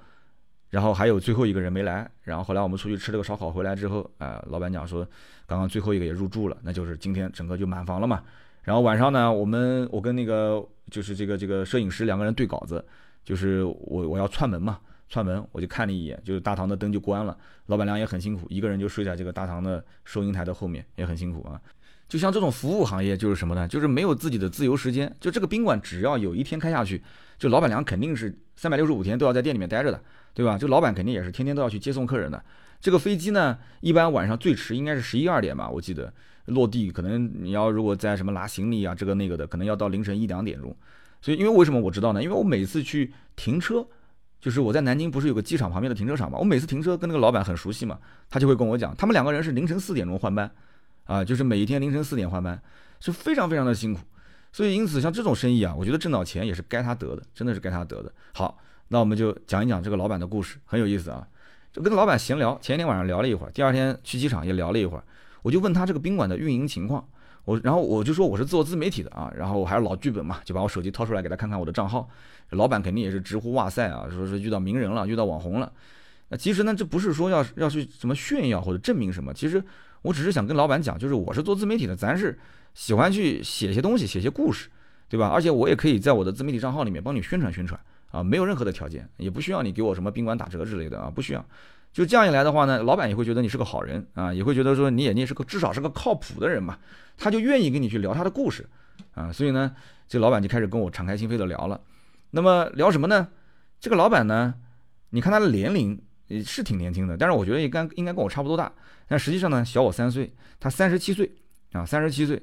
然后还有最后一个人没来，然后后来我们出去吃了个烧烤回来之后，啊，老板讲说，刚刚最后一个也入住了，那就是今天整个就满房了嘛。然后晚上呢，我们我跟那个就是这个这个摄影师两个人对稿子，就是我我要串门嘛。串门，我就看了一眼，就是大堂的灯就关了。老板娘也很辛苦，一个人就睡在这个大堂的收银台的后面，也很辛苦啊。就像这种服务行业，就是什么呢？就是没有自己的自由时间。就这个宾馆，只要有一天开下去，就老板娘肯定是三百六十五天都要在店里面待着的，对吧？就老板肯定也是天天都要去接送客人的。这个飞机呢，一般晚上最迟应该是十一二点吧，我记得落地可能你要如果在什么拿行李啊，这个那个的，可能要到凌晨一两点钟。所以，因为为什么我知道呢？因为我每次去停车。就是我在南京不是有个机场旁边的停车场嘛？我每次停车跟那个老板很熟悉嘛，他就会跟我讲，他们两个人是凌晨四点钟换班，啊，就是每一天凌晨四点换班，是非常非常的辛苦。所以因此像这种生意啊，我觉得挣到钱也是该他得的，真的是该他得的。好，那我们就讲一讲这个老板的故事，很有意思啊。就跟老板闲聊，前一天晚上聊了一会儿，第二天去机场也聊了一会儿，我就问他这个宾馆的运营情况，我然后我就说我是做自媒体的啊，然后我还是老剧本嘛，就把我手机掏出来给他看看我的账号。老板肯定也是直呼哇塞啊，说是遇到名人了，遇到网红了。那其实呢，这不是说要要去什么炫耀或者证明什么，其实我只是想跟老板讲，就是我是做自媒体的，咱是喜欢去写些东西，写些故事，对吧？而且我也可以在我的自媒体账号里面帮你宣传宣传啊，没有任何的条件，也不需要你给我什么宾馆打折之类的啊，不需要。就这样一来的话呢，老板也会觉得你是个好人啊，也会觉得说你也你是个至少是个靠谱的人嘛，他就愿意跟你去聊他的故事啊，所以呢，这老板就开始跟我敞开心扉的聊了。那么聊什么呢？这个老板呢，你看他的年龄是挺年轻的，但是我觉得应该应该跟我差不多大，但实际上呢小我三岁，他三十七岁啊，三十七岁，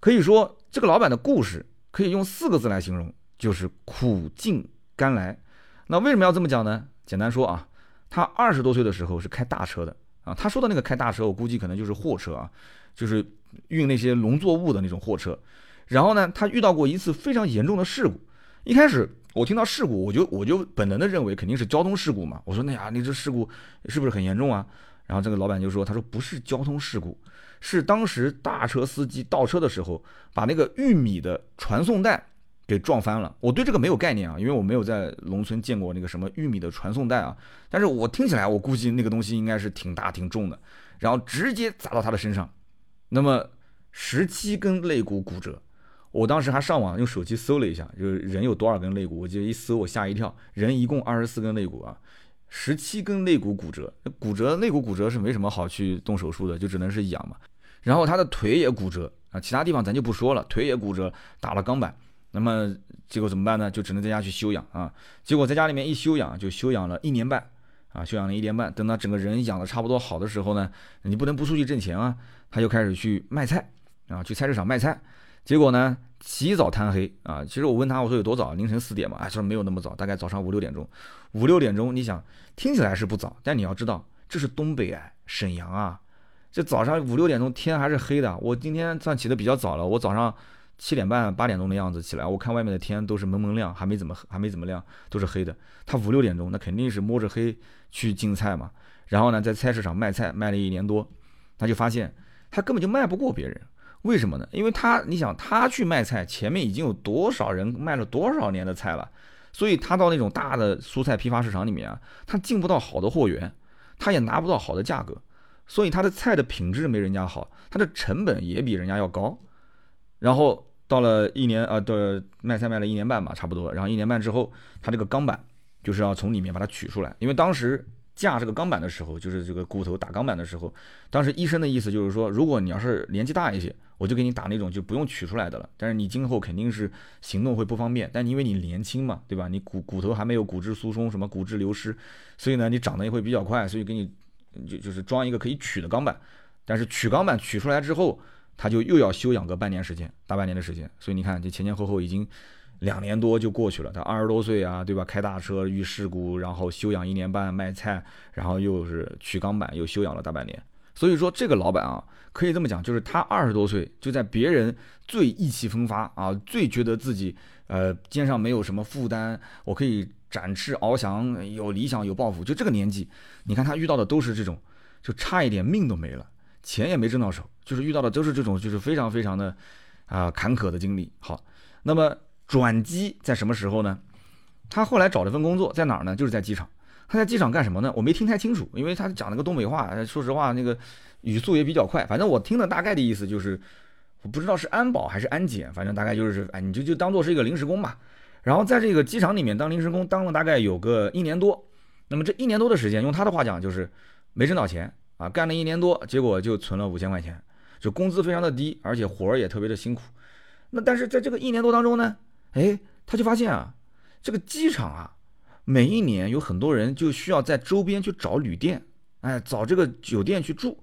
可以说这个老板的故事可以用四个字来形容，就是苦尽甘来。那为什么要这么讲呢？简单说啊，他二十多岁的时候是开大车的啊，他说的那个开大车，我估计可能就是货车啊，就是运那些农作物的那种货车。然后呢，他遇到过一次非常严重的事故。一开始我听到事故，我就我就本能的认为肯定是交通事故嘛。我说那呀，你这事故是不是很严重啊？然后这个老板就说，他说不是交通事故，是当时大车司机倒车的时候把那个玉米的传送带给撞翻了。我对这个没有概念啊，因为我没有在农村见过那个什么玉米的传送带啊。但是我听起来，我估计那个东西应该是挺大挺重的，然后直接砸到他的身上，那么十七根肋骨骨折。我当时还上网用手机搜了一下，就是人有多少根肋骨，我记得一搜我吓一跳，人一共二十四根肋骨啊，十七根肋骨骨折，骨折肋骨骨折是没什么好去动手术的，就只能是养嘛。然后他的腿也骨折啊，其他地方咱就不说了，腿也骨折，打了钢板，那么结果怎么办呢？就只能在家去休养啊。结果在家里面一休养就休养了一年半啊，休养了一年半，等他整个人养的差不多好的时候呢，你不能不出去挣钱啊，他就开始去卖菜啊，去菜市场卖菜。结果呢，起早贪黑啊！其实我问他，我说有多早？凌晨四点嘛？哎，说没有那么早，大概早上五六点钟。五六点钟，你想听起来是不早，但你要知道，这是东北哎，沈阳啊，这早上五六点钟天还是黑的。我今天算起的比较早了，我早上七点半八点钟的样子起来，我看外面的天都是蒙蒙亮，还没怎么还没怎么亮，都是黑的。他五六点钟，那肯定是摸着黑去进菜嘛。然后呢，在菜市场卖菜卖了一年多，他就发现他根本就卖不过别人。为什么呢？因为他，你想他去卖菜，前面已经有多少人卖了多少年的菜了，所以他到那种大的蔬菜批发市场里面啊，他进不到好的货源，他也拿不到好的价格，所以他的菜的品质没人家好，他的成本也比人家要高。然后到了一年啊，的卖菜卖了一年半吧，差不多。然后一年半之后，他这个钢板就是要从里面把它取出来，因为当时。架这个钢板的时候，就是这个骨头打钢板的时候，当时医生的意思就是说，如果你要是年纪大一些，我就给你打那种就不用取出来的了。但是你今后肯定是行动会不方便，但因为你年轻嘛，对吧？你骨骨头还没有骨质疏松，什么骨质流失，所以呢，你长得也会比较快，所以给你就就是装一个可以取的钢板。但是取钢板取出来之后，他就又要休养个半年时间，大半年的时间。所以你看，这前前后后已经。两年多就过去了，他二十多岁啊，对吧？开大车遇事故，然后休养一年半卖菜，然后又是取钢板，又休养了大半年。所以说这个老板啊，可以这么讲，就是他二十多岁就在别人最意气风发啊，最觉得自己呃肩上没有什么负担，我可以展翅翱翔，有理想有抱负，就这个年纪，你看他遇到的都是这种，就差一点命都没了，钱也没挣到手，就是遇到的都是这种，就是非常非常的啊坎坷的经历。好，那么。转机在什么时候呢？他后来找了份工作，在哪儿呢？就是在机场。他在机场干什么呢？我没听太清楚，因为他讲了个东北话，说实话，那个语速也比较快。反正我听的大概的意思就是，我不知道是安保还是安检，反正大概就是，哎，你就就当做是一个临时工吧。然后在这个机场里面当临时工，当了大概有个一年多。那么这一年多的时间，用他的话讲就是没挣到钱啊，干了一年多，结果就存了五千块钱，就工资非常的低，而且活儿也特别的辛苦。那但是在这个一年多当中呢？哎，他就发现啊，这个机场啊，每一年有很多人就需要在周边去找旅店，哎，找这个酒店去住，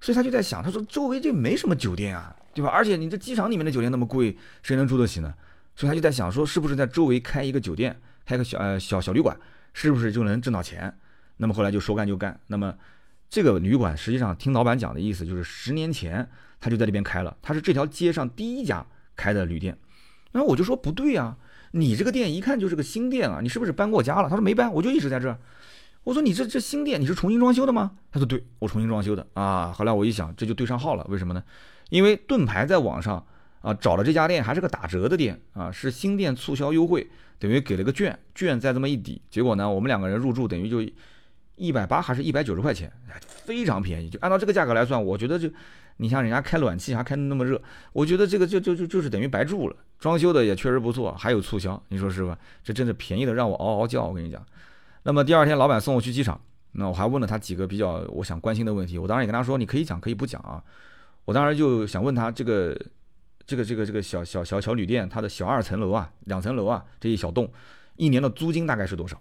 所以他就在想，他说周围这没什么酒店啊，对吧？而且你这机场里面的酒店那么贵，谁能住得起呢？所以他就在想，说是不是在周围开一个酒店，开个小呃小小旅馆，是不是就能挣到钱？那么后来就说干就干。那么这个旅馆实际上听老板讲的意思就是，十年前他就在那边开了，他是这条街上第一家开的旅店。然后我就说不对呀，你这个店一看就是个新店啊，你是不是搬过家了？他说没搬，我就一直在这儿。我说你这这新店你是重新装修的吗？他说对，我重新装修的啊。后来我一想，这就对上号了，为什么呢？因为盾牌在网上啊找了这家店，还是个打折的店啊，是新店促销优惠，等于给了个券，券再这么一抵，结果呢，我们两个人入住等于就一百八还是一百九十块钱，非常便宜。就按照这个价格来算，我觉得就。你像人家开暖气还开那么热，我觉得这个就就就就是等于白住了。装修的也确实不错，还有促销，你说是吧？这真的便宜的让我嗷嗷叫。我跟你讲，那么第二天老板送我去机场，那我还问了他几个比较我想关心的问题。我当时也跟他说，你可以讲可以不讲啊。我当时就想问他这个这个这个这个小小小小旅店，它的小二层楼啊，两层楼啊，这一小栋，一年的租金大概是多少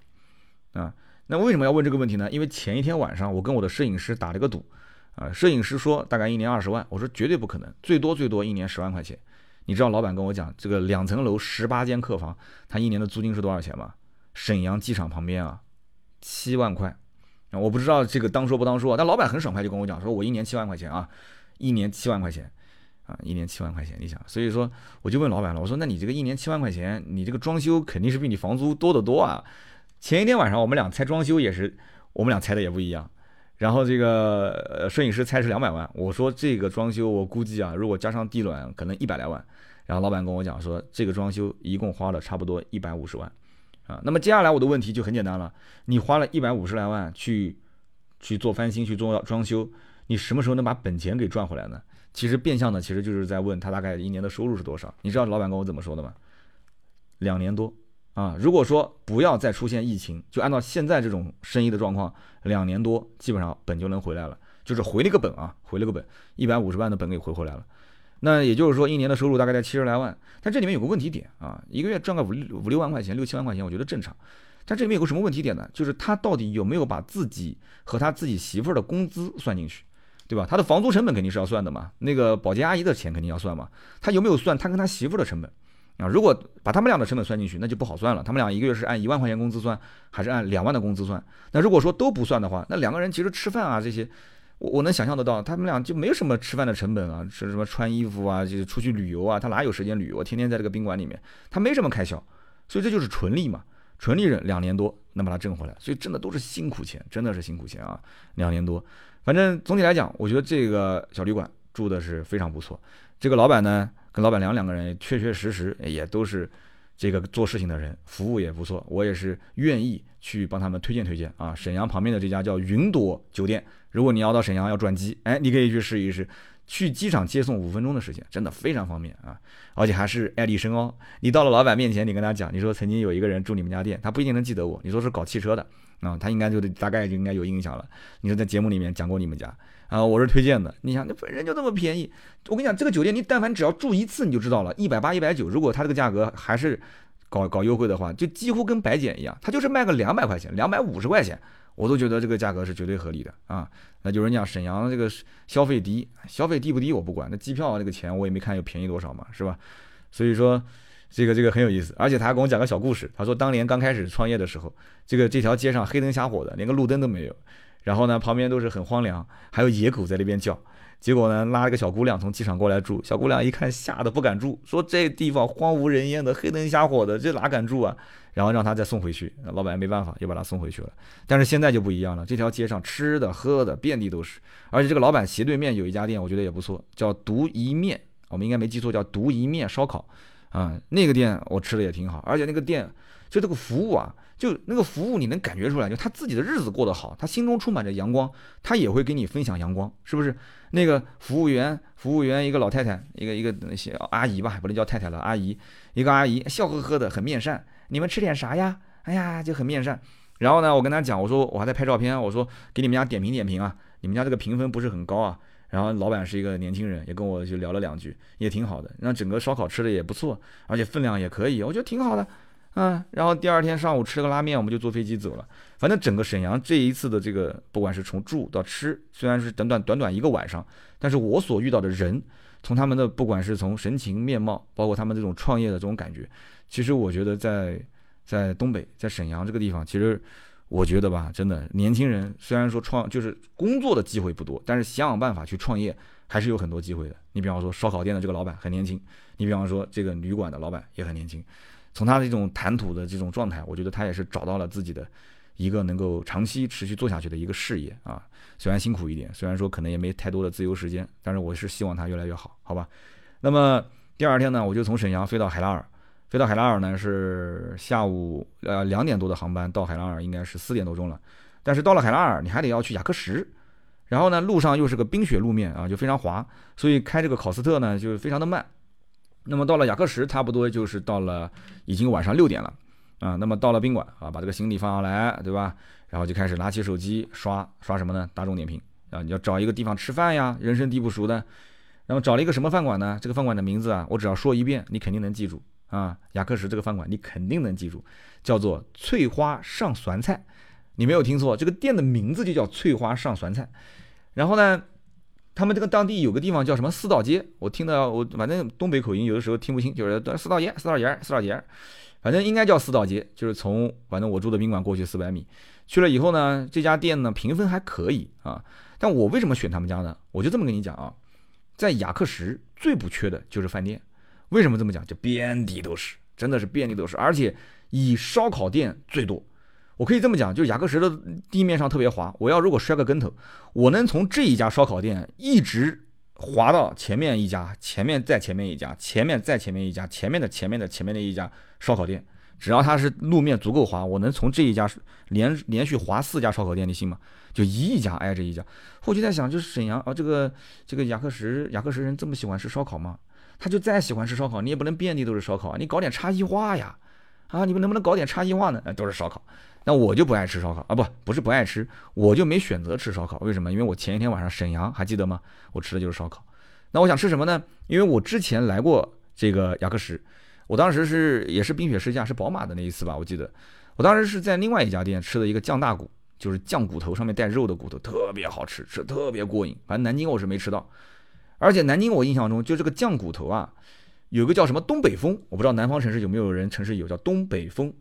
啊？那为什么要问这个问题呢？因为前一天晚上我跟我的摄影师打了个赌。啊，摄影师说大概一年二十万，我说绝对不可能，最多最多一年十万块钱。你知道老板跟我讲，这个两层楼十八间客房，他一年的租金是多少钱吗？沈阳机场旁边啊，七万块。啊，我不知道这个当说不当说，但老板很爽快就跟我讲，说我一年七万块钱啊，一年七万块钱。啊，一年七万块钱，你想，所以说我就问老板了，我说那你这个一年七万块钱，你这个装修肯定是比你房租多得多啊。前一天晚上我们俩猜装修也是，我们俩猜的也不一样。然后这个呃摄影师猜是两百万，我说这个装修我估计啊，如果加上地暖可能一百来万。然后老板跟我讲说，这个装修一共花了差不多一百五十万，啊，那么接下来我的问题就很简单了，你花了一百五十来万去去做翻新去做装修，你什么时候能把本钱给赚回来呢？其实变相的其实就是在问他大概一年的收入是多少？你知道老板跟我怎么说的吗？两年多。啊，如果说不要再出现疫情，就按照现在这种生意的状况，两年多基本上本就能回来了，就是回了个本啊，回了个本，一百五十万的本给回回来了。那也就是说，一年的收入大概在七十来万。但这里面有个问题点啊，一个月赚个五六五六万块钱、六七万块钱，我觉得正常。但这里面有个什么问题点呢？就是他到底有没有把自己和他自己媳妇儿的工资算进去，对吧？他的房租成本肯定是要算的嘛，那个保洁阿姨的钱肯定要算嘛。他有没有算他跟他媳妇儿的成本？啊，如果把他们俩的成本算进去，那就不好算了。他们俩一个月是按一万块钱工资算，还是按两万的工资算？那如果说都不算的话，那两个人其实吃饭啊这些，我我能想象得到，他们俩就没有什么吃饭的成本啊，是什么穿衣服啊，就是出去旅游啊，他哪有时间旅游？天天在这个宾馆里面，他没什么开销，所以这就是纯利嘛，纯利润两年多能把它挣回来，所以挣的都是辛苦钱，真的是辛苦钱啊，两年多。反正总体来讲，我觉得这个小旅馆住的是非常不错，这个老板呢。跟老板娘两个人确确实实也都是这个做事情的人，服务也不错，我也是愿意去帮他们推荐推荐啊。沈阳旁边的这家叫云朵酒店，如果你要到沈阳要转机，哎，你可以去试一试，去机场接送五分钟的时间，真的非常方便啊，而且还是爱迪生哦。你到了老板面前，你跟他讲，你说曾经有一个人住你们家店，他不一定能记得我，你说是搞汽车的啊，他应该就大概就应该有印象了。你说在节目里面讲过你们家。啊，我是推荐的。你想，那本身就这么便宜，我跟你讲，这个酒店你但凡只要住一次，你就知道了，一百八、一百九。如果它这个价格还是搞搞优惠的话，就几乎跟白捡一样。它就是卖个两百块钱、两百五十块钱，我都觉得这个价格是绝对合理的啊。那有人讲沈阳这个消费低，消费低不低我不管，那机票这个钱我也没看有便宜多少嘛，是吧？所以说这个这个很有意思。而且他还跟我讲个小故事，他说当年刚开始创业的时候，这个这条街上黑灯瞎火的，连个路灯都没有。然后呢，旁边都是很荒凉，还有野狗在那边叫。结果呢，拉了个小姑娘从机场过来住。小姑娘一看，吓得不敢住，说这地方荒无人烟的，黑灯瞎火的，这哪敢住啊？然后让她再送回去。老板没办法，又把她送回去了。但是现在就不一样了，这条街上吃的喝的遍地都是。而且这个老板斜对面有一家店，我觉得也不错，叫独一面。我们应该没记错，叫独一面烧烤。啊，那个店我吃的也挺好，而且那个店就这个服务啊。就那个服务，你能感觉出来，就他自己的日子过得好，他心中充满着阳光，他也会给你分享阳光，是不是？那个服务员，服务员一个老太太，一个一个些阿姨吧，不能叫太太了，阿姨，一个阿姨，笑呵呵的，很面善。你们吃点啥呀？哎呀，就很面善。然后呢，我跟他讲，我说我还在拍照片，我说给你们家点评点评啊，你们家这个评分不是很高啊。然后老板是一个年轻人，也跟我就聊了两句，也挺好的。那整个烧烤吃的也不错，而且分量也可以，我觉得挺好的。嗯，然后第二天上午吃个拉面，我们就坐飞机走了。反正整个沈阳这一次的这个，不管是从住到吃，虽然是短短短短一个晚上，但是我所遇到的人，从他们的不管是从神情面貌，包括他们这种创业的这种感觉，其实我觉得在在东北，在沈阳这个地方，其实我觉得吧，真的年轻人虽然说创就是工作的机会不多，但是想想办法去创业还是有很多机会的。你比方说烧烤店的这个老板很年轻，你比方说这个旅馆的老板也很年轻。从他这种谈吐的这种状态，我觉得他也是找到了自己的一个能够长期持续做下去的一个事业啊。虽然辛苦一点，虽然说可能也没太多的自由时间，但是我是希望他越来越好，好吧？那么第二天呢，我就从沈阳飞到海拉尔，飞到海拉尔呢是下午呃两点多的航班，到海拉尔应该是四点多钟了。但是到了海拉尔，你还得要去雅克什，然后呢路上又是个冰雪路面啊，就非常滑，所以开这个考斯特呢就非常的慢。那么到了雅克什，差不多就是到了已经晚上六点了啊。那么到了宾馆啊，把这个行李放上来，对吧？然后就开始拿起手机刷刷什么呢？大众点评啊，你要找一个地方吃饭呀，人生地不熟的。然后找了一个什么饭馆呢？这个饭馆的名字啊，我只要说一遍，你肯定能记住啊。雅克什这个饭馆你肯定能记住，叫做翠花上酸菜。你没有听错，这个店的名字就叫翠花上酸菜。然后呢？他们这个当地有个地方叫什么四道街，我听到我反正东北口音有的时候听不清，就是四道街、四道街、四道街，反正应该叫四道街，就是从反正我住的宾馆过去四百米，去了以后呢，这家店呢评分还可以啊，但我为什么选他们家呢？我就这么跟你讲啊，在雅克什最不缺的就是饭店。为什么这么讲？就遍地都是，真的是遍地都是，而且以烧烤店最多。我可以这么讲，就雅克什的地面上特别滑，我要如果摔个跟头，我能从这一家烧烤店一直滑到前面一家，前面再前面一家，前面再前面一家，前面的前面的前面的一家烧烤店，只要它是路面足够滑，我能从这一家连连续滑四家烧烤店，你信吗？就一家挨着一家。我就在想，就是沈阳啊，这个这个雅克什，雅克什人这么喜欢吃烧烤吗？他就再喜欢吃烧烤，你也不能遍地都是烧烤啊，你搞点差异化呀，啊，你们能不能搞点差异化呢？都是烧烤。那我就不爱吃烧烤啊，不不是不爱吃，我就没选择吃烧烤。为什么？因为我前一天晚上沈阳还记得吗？我吃的就是烧烤。那我想吃什么呢？因为我之前来过这个雅克什，我当时是也是冰雪试驾，是宝马的那一次吧，我记得。我当时是在另外一家店吃的一个酱大骨，就是酱骨头上面带肉的骨头，特别好吃，吃特别过瘾。反正南京我是没吃到，而且南京我印象中就这个酱骨头啊，有个叫什么东北风，我不知道南方城市有没有人城市有叫东北风。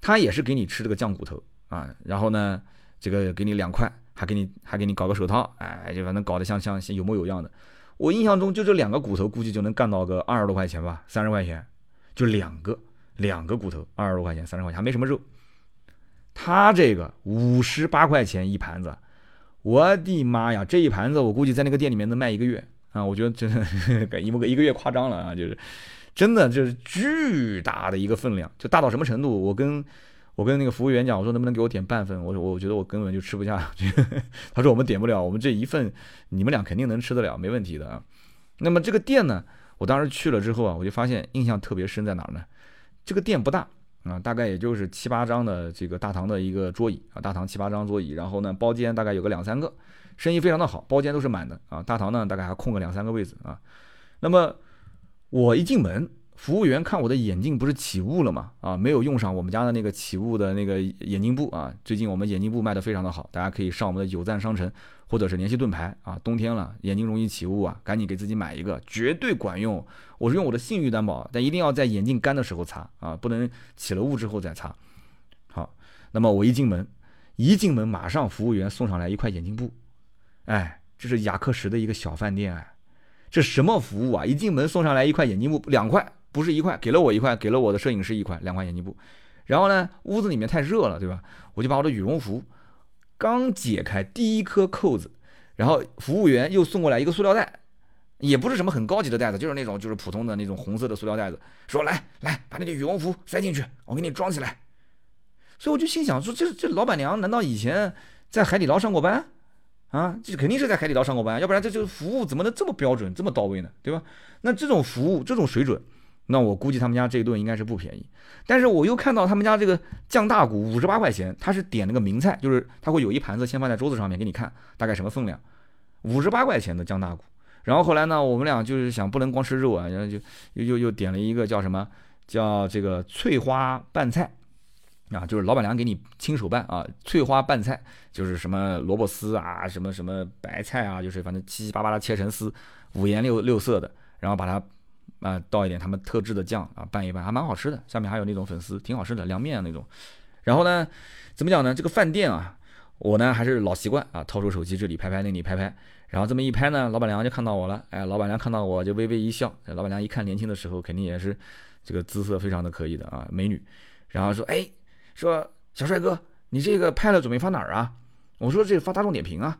他也是给你吃这个酱骨头啊，然后呢，这个给你两块，还给你还给你搞个手套，哎，就反正搞得像像有模有样的。我印象中就这两个骨头，估计就能干到个二十多块钱吧，三十块钱，就两个两个骨头，二十多块钱，三十块钱，还没什么肉。他这个五十八块钱一盘子，我的妈呀，这一盘子我估计在那个店里面能卖一个月啊！我觉得真的一个一个月夸张了啊，就是。真的就是巨大的一个分量，就大到什么程度？我跟我跟那个服务员讲，我说能不能给我点半份？我说我觉得我根本就吃不下。他说我们点不了，我们这一份你们俩肯定能吃得了，没问题的啊。那么这个店呢，我当时去了之后啊，我就发现印象特别深在哪儿呢？这个店不大啊，大概也就是七八张的这个大堂的一个桌椅啊，大堂七八张桌椅，然后呢包间大概有个两三个，生意非常的好，包间都是满的啊，大堂呢大概还空个两三个位置啊，那么。我一进门，服务员看我的眼镜不是起雾了吗？啊，没有用上我们家的那个起雾的那个眼镜布啊。最近我们眼镜布卖的非常的好，大家可以上我们的有赞商城或者是联系盾牌啊。冬天了，眼睛容易起雾啊，赶紧给自己买一个，绝对管用。我是用我的信誉担保，但一定要在眼镜干的时候擦啊，不能起了雾之后再擦。好，那么我一进门，一进门马上服务员送上来一块眼镜布，哎，这是雅克什的一个小饭店哎。这什么服务啊！一进门送上来一块眼镜布，两块不是一块，给了我一块，给了我的摄影师一块，两块眼镜布。然后呢，屋子里面太热了，对吧？我就把我的羽绒服刚解开第一颗扣子，然后服务员又送过来一个塑料袋，也不是什么很高级的袋子，就是那种就是普通的那种红色的塑料袋子，说来来把那个羽绒服塞进去，我给你装起来。所以我就心想说，这这老板娘难道以前在海底捞上过班？啊，这肯定是在海底捞上过班，要不然这这个服务怎么能这么标准、这么到位呢？对吧？那这种服务、这种水准，那我估计他们家这一顿应该是不便宜。但是我又看到他们家这个酱大骨五十八块钱，他是点那个名菜，就是他会有一盘子先放在桌子上面给你看大概什么分量，五十八块钱的酱大骨。然后后来呢，我们俩就是想不能光吃肉啊，然后就又又又点了一个叫什么叫这个翠花拌菜。啊，就是老板娘给你亲手拌啊，翠花拌菜就是什么萝卜丝啊，什么什么白菜啊，就是反正七七八八的切成丝，五颜六六色的，然后把它啊倒一点他们特制的酱啊拌一拌，还蛮好吃的。下面还有那种粉丝，挺好吃的凉面啊那种。然后呢，怎么讲呢？这个饭店啊，我呢还是老习惯啊，掏出手机这里拍拍那里拍拍，然后这么一拍呢，老板娘就看到我了。哎，老板娘看到我就微微一笑。老板娘一看年轻的时候肯定也是这个姿色非常的可以的啊，美女。然后说，哎。说小帅哥，你这个拍了准备发哪儿啊？我说这个发大众点评啊，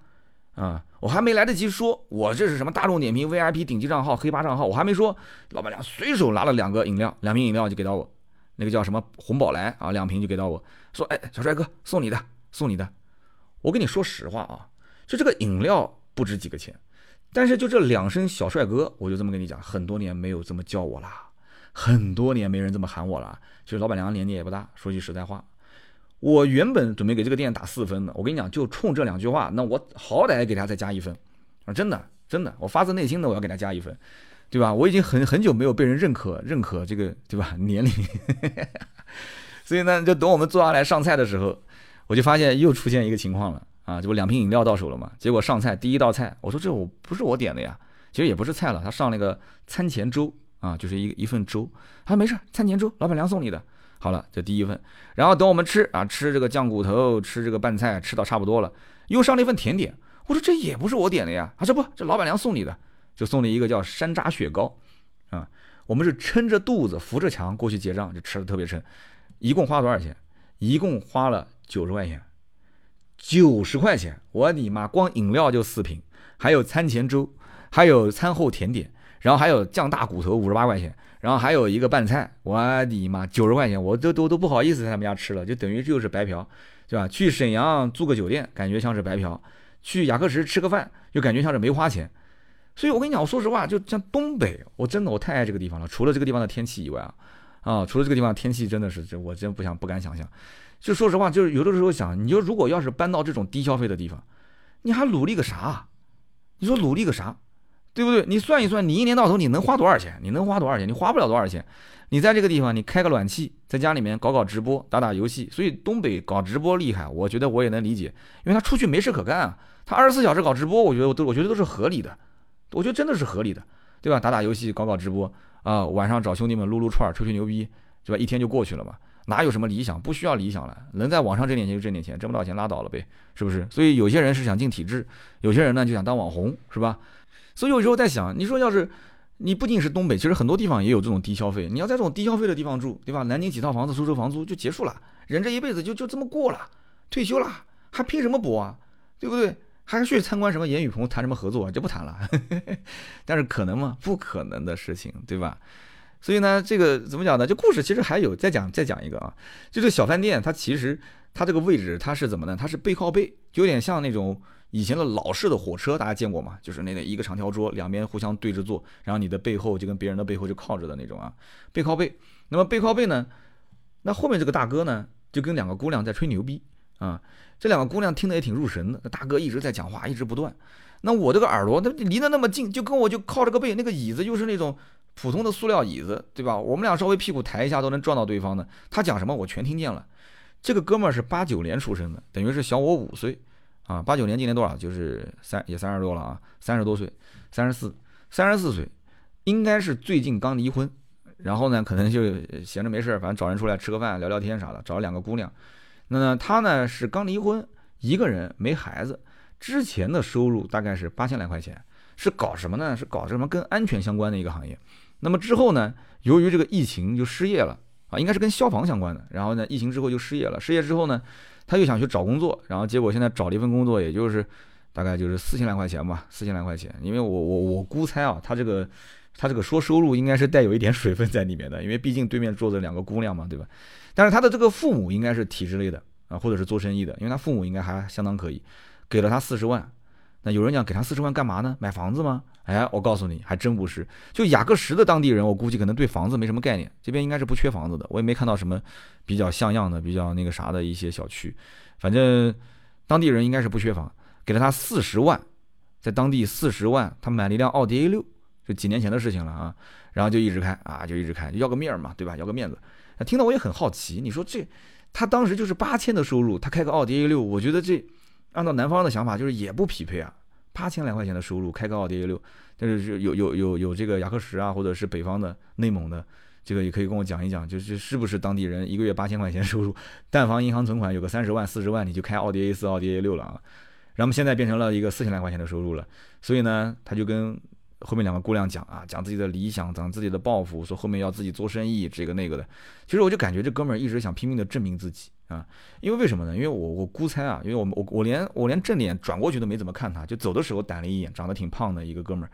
啊，我还没来得及说，我这是什么大众点评 VIP 顶级账号、黑八账号，我还没说，老板娘随手拿了两个饮料，两瓶饮料就给到我，那个叫什么红宝来啊，两瓶就给到我，说哎，小帅哥送你的，送你的。我跟你说实话啊，就这个饮料不值几个钱，但是就这两声小帅哥，我就这么跟你讲，很多年没有这么叫我啦。很多年没人这么喊我了，其实老板娘年纪也不大。说句实在话，我原本准备给这个店打四分的。我跟你讲，就冲这两句话，那我好歹给他再加一分啊！真的，真的，我发自内心的我要给他加一分，对吧？我已经很很久没有被人认可认可这个，对吧？年龄，所以呢，就等我们坐下来上菜的时候，我就发现又出现一个情况了啊！这不两瓶饮料到手了嘛？结果上菜第一道菜，我说这我不是我点的呀，其实也不是菜了，他上那个餐前粥。啊，就是一一份粥，啊，没事，餐前粥，老板娘送你的。好了，这第一份，然后等我们吃啊，吃这个酱骨头，吃这个拌菜，吃到差不多了，又上了一份甜点。我说这也不是我点的呀，啊，这不，这老板娘送你的，就送了一个叫山楂雪糕，啊，我们是撑着肚子扶着墙过去结账，就吃的特别撑。一共花多少钱？一共花了九十块钱。九十块钱，我的妈！光饮料就四瓶，还有餐前粥，还有餐后甜点，然后还有酱大骨头五十八块钱，然后还有一个拌菜，我的妈！九十块钱，我都都都不好意思在他们家吃了，就等于就是白嫖，对吧？去沈阳租个酒店，感觉像是白嫖；去雅克什吃个饭，就感觉像是没花钱。所以我跟你讲，我说实话，就像东北，我真的我太爱这个地方了。除了这个地方的天气以外啊，啊，除了这个地方天气真的是，这我真不想不敢想象。就说实话，就是有的时候想，你就如果要是搬到这种低消费的地方，你还努力个啥？你说努力个啥？对不对？你算一算，你一年到头你能花多少钱？你能花多少钱？你花不了多少钱。你在这个地方，你开个暖气，在家里面搞搞直播，打打游戏。所以东北搞直播厉害，我觉得我也能理解，因为他出去没事可干啊。他二十四小时搞直播，我觉得都我觉得都是合理的，我觉得真的是合理的，对吧？打打游戏，搞搞直播啊，晚上找兄弟们撸撸串，吹吹牛逼，对吧？一天就过去了嘛。哪有什么理想？不需要理想了，能在网上挣点钱就挣点钱，挣不到钱拉倒了呗，是不是？所以有些人是想进体制，有些人呢就想当网红，是吧？所以有时候在想，你说要是你不仅是东北，其实很多地方也有这种低消费，你要在这种低消费的地方住，对吧？南京几套房子收收房租就结束了，人这一辈子就就这么过了，退休了还拼什么搏啊？对不对？还去参观什么严雨鹏谈什么合作啊就不谈了，但是可能吗？不可能的事情，对吧？所以呢，这个怎么讲呢？这故事其实还有再讲再讲一个啊，就这小饭店，它其实它这个位置它是怎么呢？它是背靠背，有点像那种以前的老式的火车，大家见过吗？就是那那一个长条桌，两边互相对着坐，然后你的背后就跟别人的背后就靠着的那种啊，背靠背。那么背靠背呢，那后面这个大哥呢，就跟两个姑娘在吹牛逼啊，这两个姑娘听得也挺入神的，那大哥一直在讲话，一直不断。那我这个耳朵，那离得那么近，就跟我就靠着个背，那个椅子又是那种。普通的塑料椅子，对吧？我们俩稍微屁股抬一下都能撞到对方的。他讲什么我全听见了。这个哥们儿是八九年出生的，等于是小我五岁啊。八九年今年多少？就是三也三十多了啊，三十多岁，三十四，三十四岁，应该是最近刚离婚。然后呢，可能就闲着没事儿，反正找人出来吃个饭、聊聊天啥的，找了两个姑娘。那呢，他呢是刚离婚，一个人没孩子，之前的收入大概是八千来块钱，是搞什么呢？是搞什么跟安全相关的一个行业。那么之后呢？由于这个疫情就失业了啊，应该是跟消防相关的。然后呢，疫情之后就失业了。失业之后呢，他又想去找工作，然后结果现在找了一份工作，也就是大概就是四千来块钱吧，四千来块钱。因为我我我估猜啊，他这个他这个说收入应该是带有一点水分在里面的，因为毕竟对面坐着两个姑娘嘛，对吧？但是他的这个父母应该是体制类的啊，或者是做生意的，因为他父母应该还相当可以，给了他四十万。那有人讲给他四十万干嘛呢？买房子吗？哎，我告诉你，还真不是。就雅各什的当地人，我估计可能对房子没什么概念。这边应该是不缺房子的，我也没看到什么比较像样的、比较那个啥的一些小区。反正当地人应该是不缺房，给了他四十万，在当地四十万，他买了一辆奥迪 A 六，就几年前的事情了啊。然后就一直开啊，就一直开，要个面嘛，对吧？要个面子。听到我也很好奇，你说这他当时就是八千的收入，他开个奥迪 A 六，我觉得这按照南方的想法就是也不匹配啊。八千来块钱的收入，开个奥迪 A 六，但是有有有有这个雅克什啊，或者是北方的内蒙的，这个也可以跟我讲一讲，就是是不是当地人一个月八千块钱收入，但凡银行存款有个三十万四十万，你就开奥迪 A 四、奥迪 A 六了啊。然后现在变成了一个四千来块钱的收入了，所以呢，他就跟后面两个姑娘讲啊，讲自己的理想，讲自己的抱负，说后面要自己做生意，这个那个的。其实我就感觉这哥们儿一直想拼命的证明自己。啊，因为为什么呢？因为我我估猜啊，因为我我我连我连正脸转过去都没怎么看他，就走的时候逮了一眼，长得挺胖的一个哥们儿。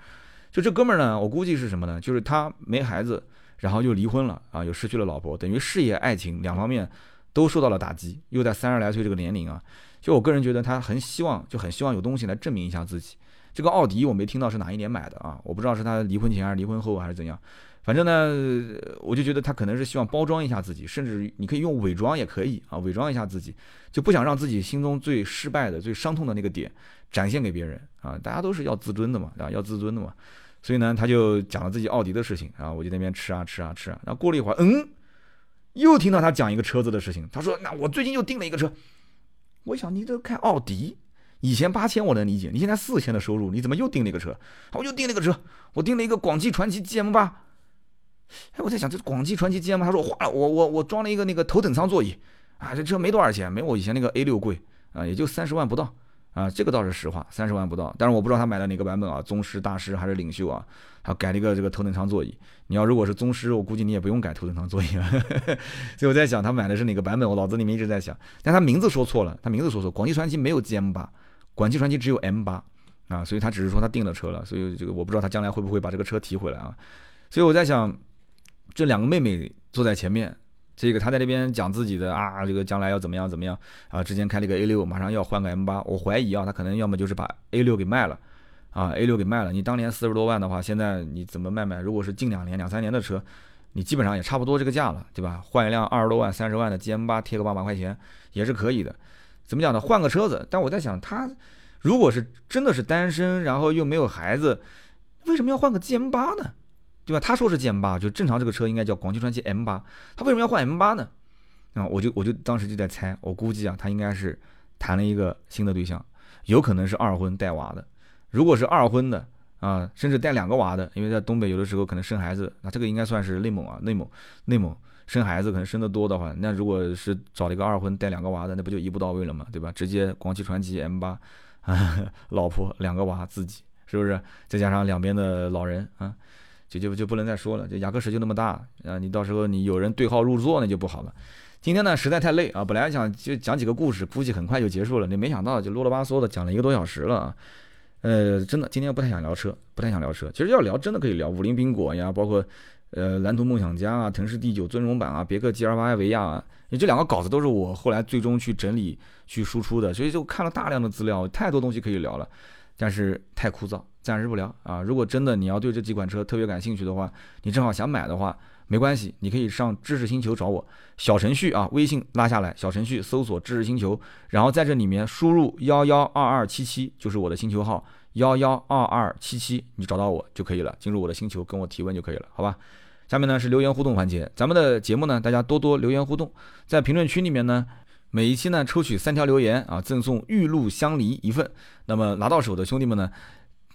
就这哥们儿呢，我估计是什么呢？就是他没孩子，然后又离婚了啊，又失去了老婆，等于事业爱情两方面都受到了打击，又在三十来岁这个年龄啊，就我个人觉得他很希望，就很希望有东西来证明一下自己。这个奥迪我没听到是哪一年买的啊，我不知道是他离婚前还是离婚后还是怎样。反正呢，我就觉得他可能是希望包装一下自己，甚至你可以用伪装也可以啊，伪装一下自己，就不想让自己心中最失败的、最伤痛的那个点展现给别人啊。大家都是要自尊的嘛，啊，要自尊的嘛。所以呢，他就讲了自己奥迪的事情啊，我就那边吃啊吃啊吃啊。然后过了一会儿，嗯，又听到他讲一个车子的事情。他说：“那我最近又订了一个车。”我想你这开奥迪，以前八千我能理解，你现在四千的收入，你怎么又订了一个车？我又订了一个车，我订了一个广汽传祺 GM 八。哎，我在想这广汽传祺 GM，他说花了我我我装了一个那个头等舱座椅，啊，这车没多少钱，没我以前那个 A 六贵啊，也就三十万不到啊，这个倒是实话，三十万不到。但是我不知道他买的哪个版本啊，宗师、大师还是领袖啊？他改了一个这个头等舱座椅。你要如果是宗师，我估计你也不用改头等舱座椅了。所以我在想，他买的是哪个版本？我脑子里面一直在想，但他名字说错了，他名字说错，广汽传祺没有 GM 八，广汽传祺只有 M 八啊，所以他只是说他订了车了。所以这个我不知道他将来会不会把这个车提回来啊？所以我在想，这两个妹妹坐在前面。这个他在那边讲自己的啊，这个将来要怎么样怎么样啊？之前开了个 A 六，马上要换个 M 八，我怀疑啊，他可能要么就是把 A 六给卖了，啊 A 六给卖了。你当年四十多万的话，现在你怎么卖卖？如果是近两年两三年的车，你基本上也差不多这个价了，对吧？换一辆二十多万、三十万的 GM 八，贴个八万块钱也是可以的。怎么讲呢？换个车子。但我在想，他如果是真的是单身，然后又没有孩子，为什么要换个 GM 八呢？对吧？他说是 GM 八，就正常这个车应该叫广汽传祺 M 八，他为什么要换 M 八呢？啊，我就我就当时就在猜，我估计啊，他应该是谈了一个新的对象，有可能是二婚带娃的。如果是二婚的啊，甚至带两个娃的，因为在东北有的时候可能生孩子，那这个应该算是内蒙啊，内蒙内蒙生孩子可能生的多的话，那如果是找了一个二婚带两个娃的，那不就一步到位了嘛，对吧？直接广汽传祺 M 八，老婆两个娃自己是不是？再加上两边的老人啊。就就就不能再说了，就雅克石就那么大啊！你到时候你有人对号入座那就不好了。今天呢实在太累啊，本来想就讲几个故事，估计很快就结束了，你没想到就啰啰巴嗦的讲了一个多小时了啊。呃，真的今天不太想聊车，不太想聊车。其实要聊真的可以聊五菱缤果呀，包括呃蓝图梦想家啊、腾势 D 九尊荣版啊、别克 G L 八维亚啊，你这两个稿子都是我后来最终去整理去输出的，所以就看了大量的资料，太多东西可以聊了，但是太枯燥。暂时不聊啊！如果真的你要对这几款车特别感兴趣的话，你正好想买的话，没关系，你可以上知识星球找我，小程序啊，微信拉下来，小程序搜索知识星球，然后在这里面输入幺幺二二七七，就是我的星球号幺幺二二七七，你找到我就可以了，进入我的星球跟我提问就可以了，好吧？下面呢是留言互动环节，咱们的节目呢，大家多多留言互动，在评论区里面呢，每一期呢抽取三条留言啊，赠送玉露香梨一份，那么拿到手的兄弟们呢？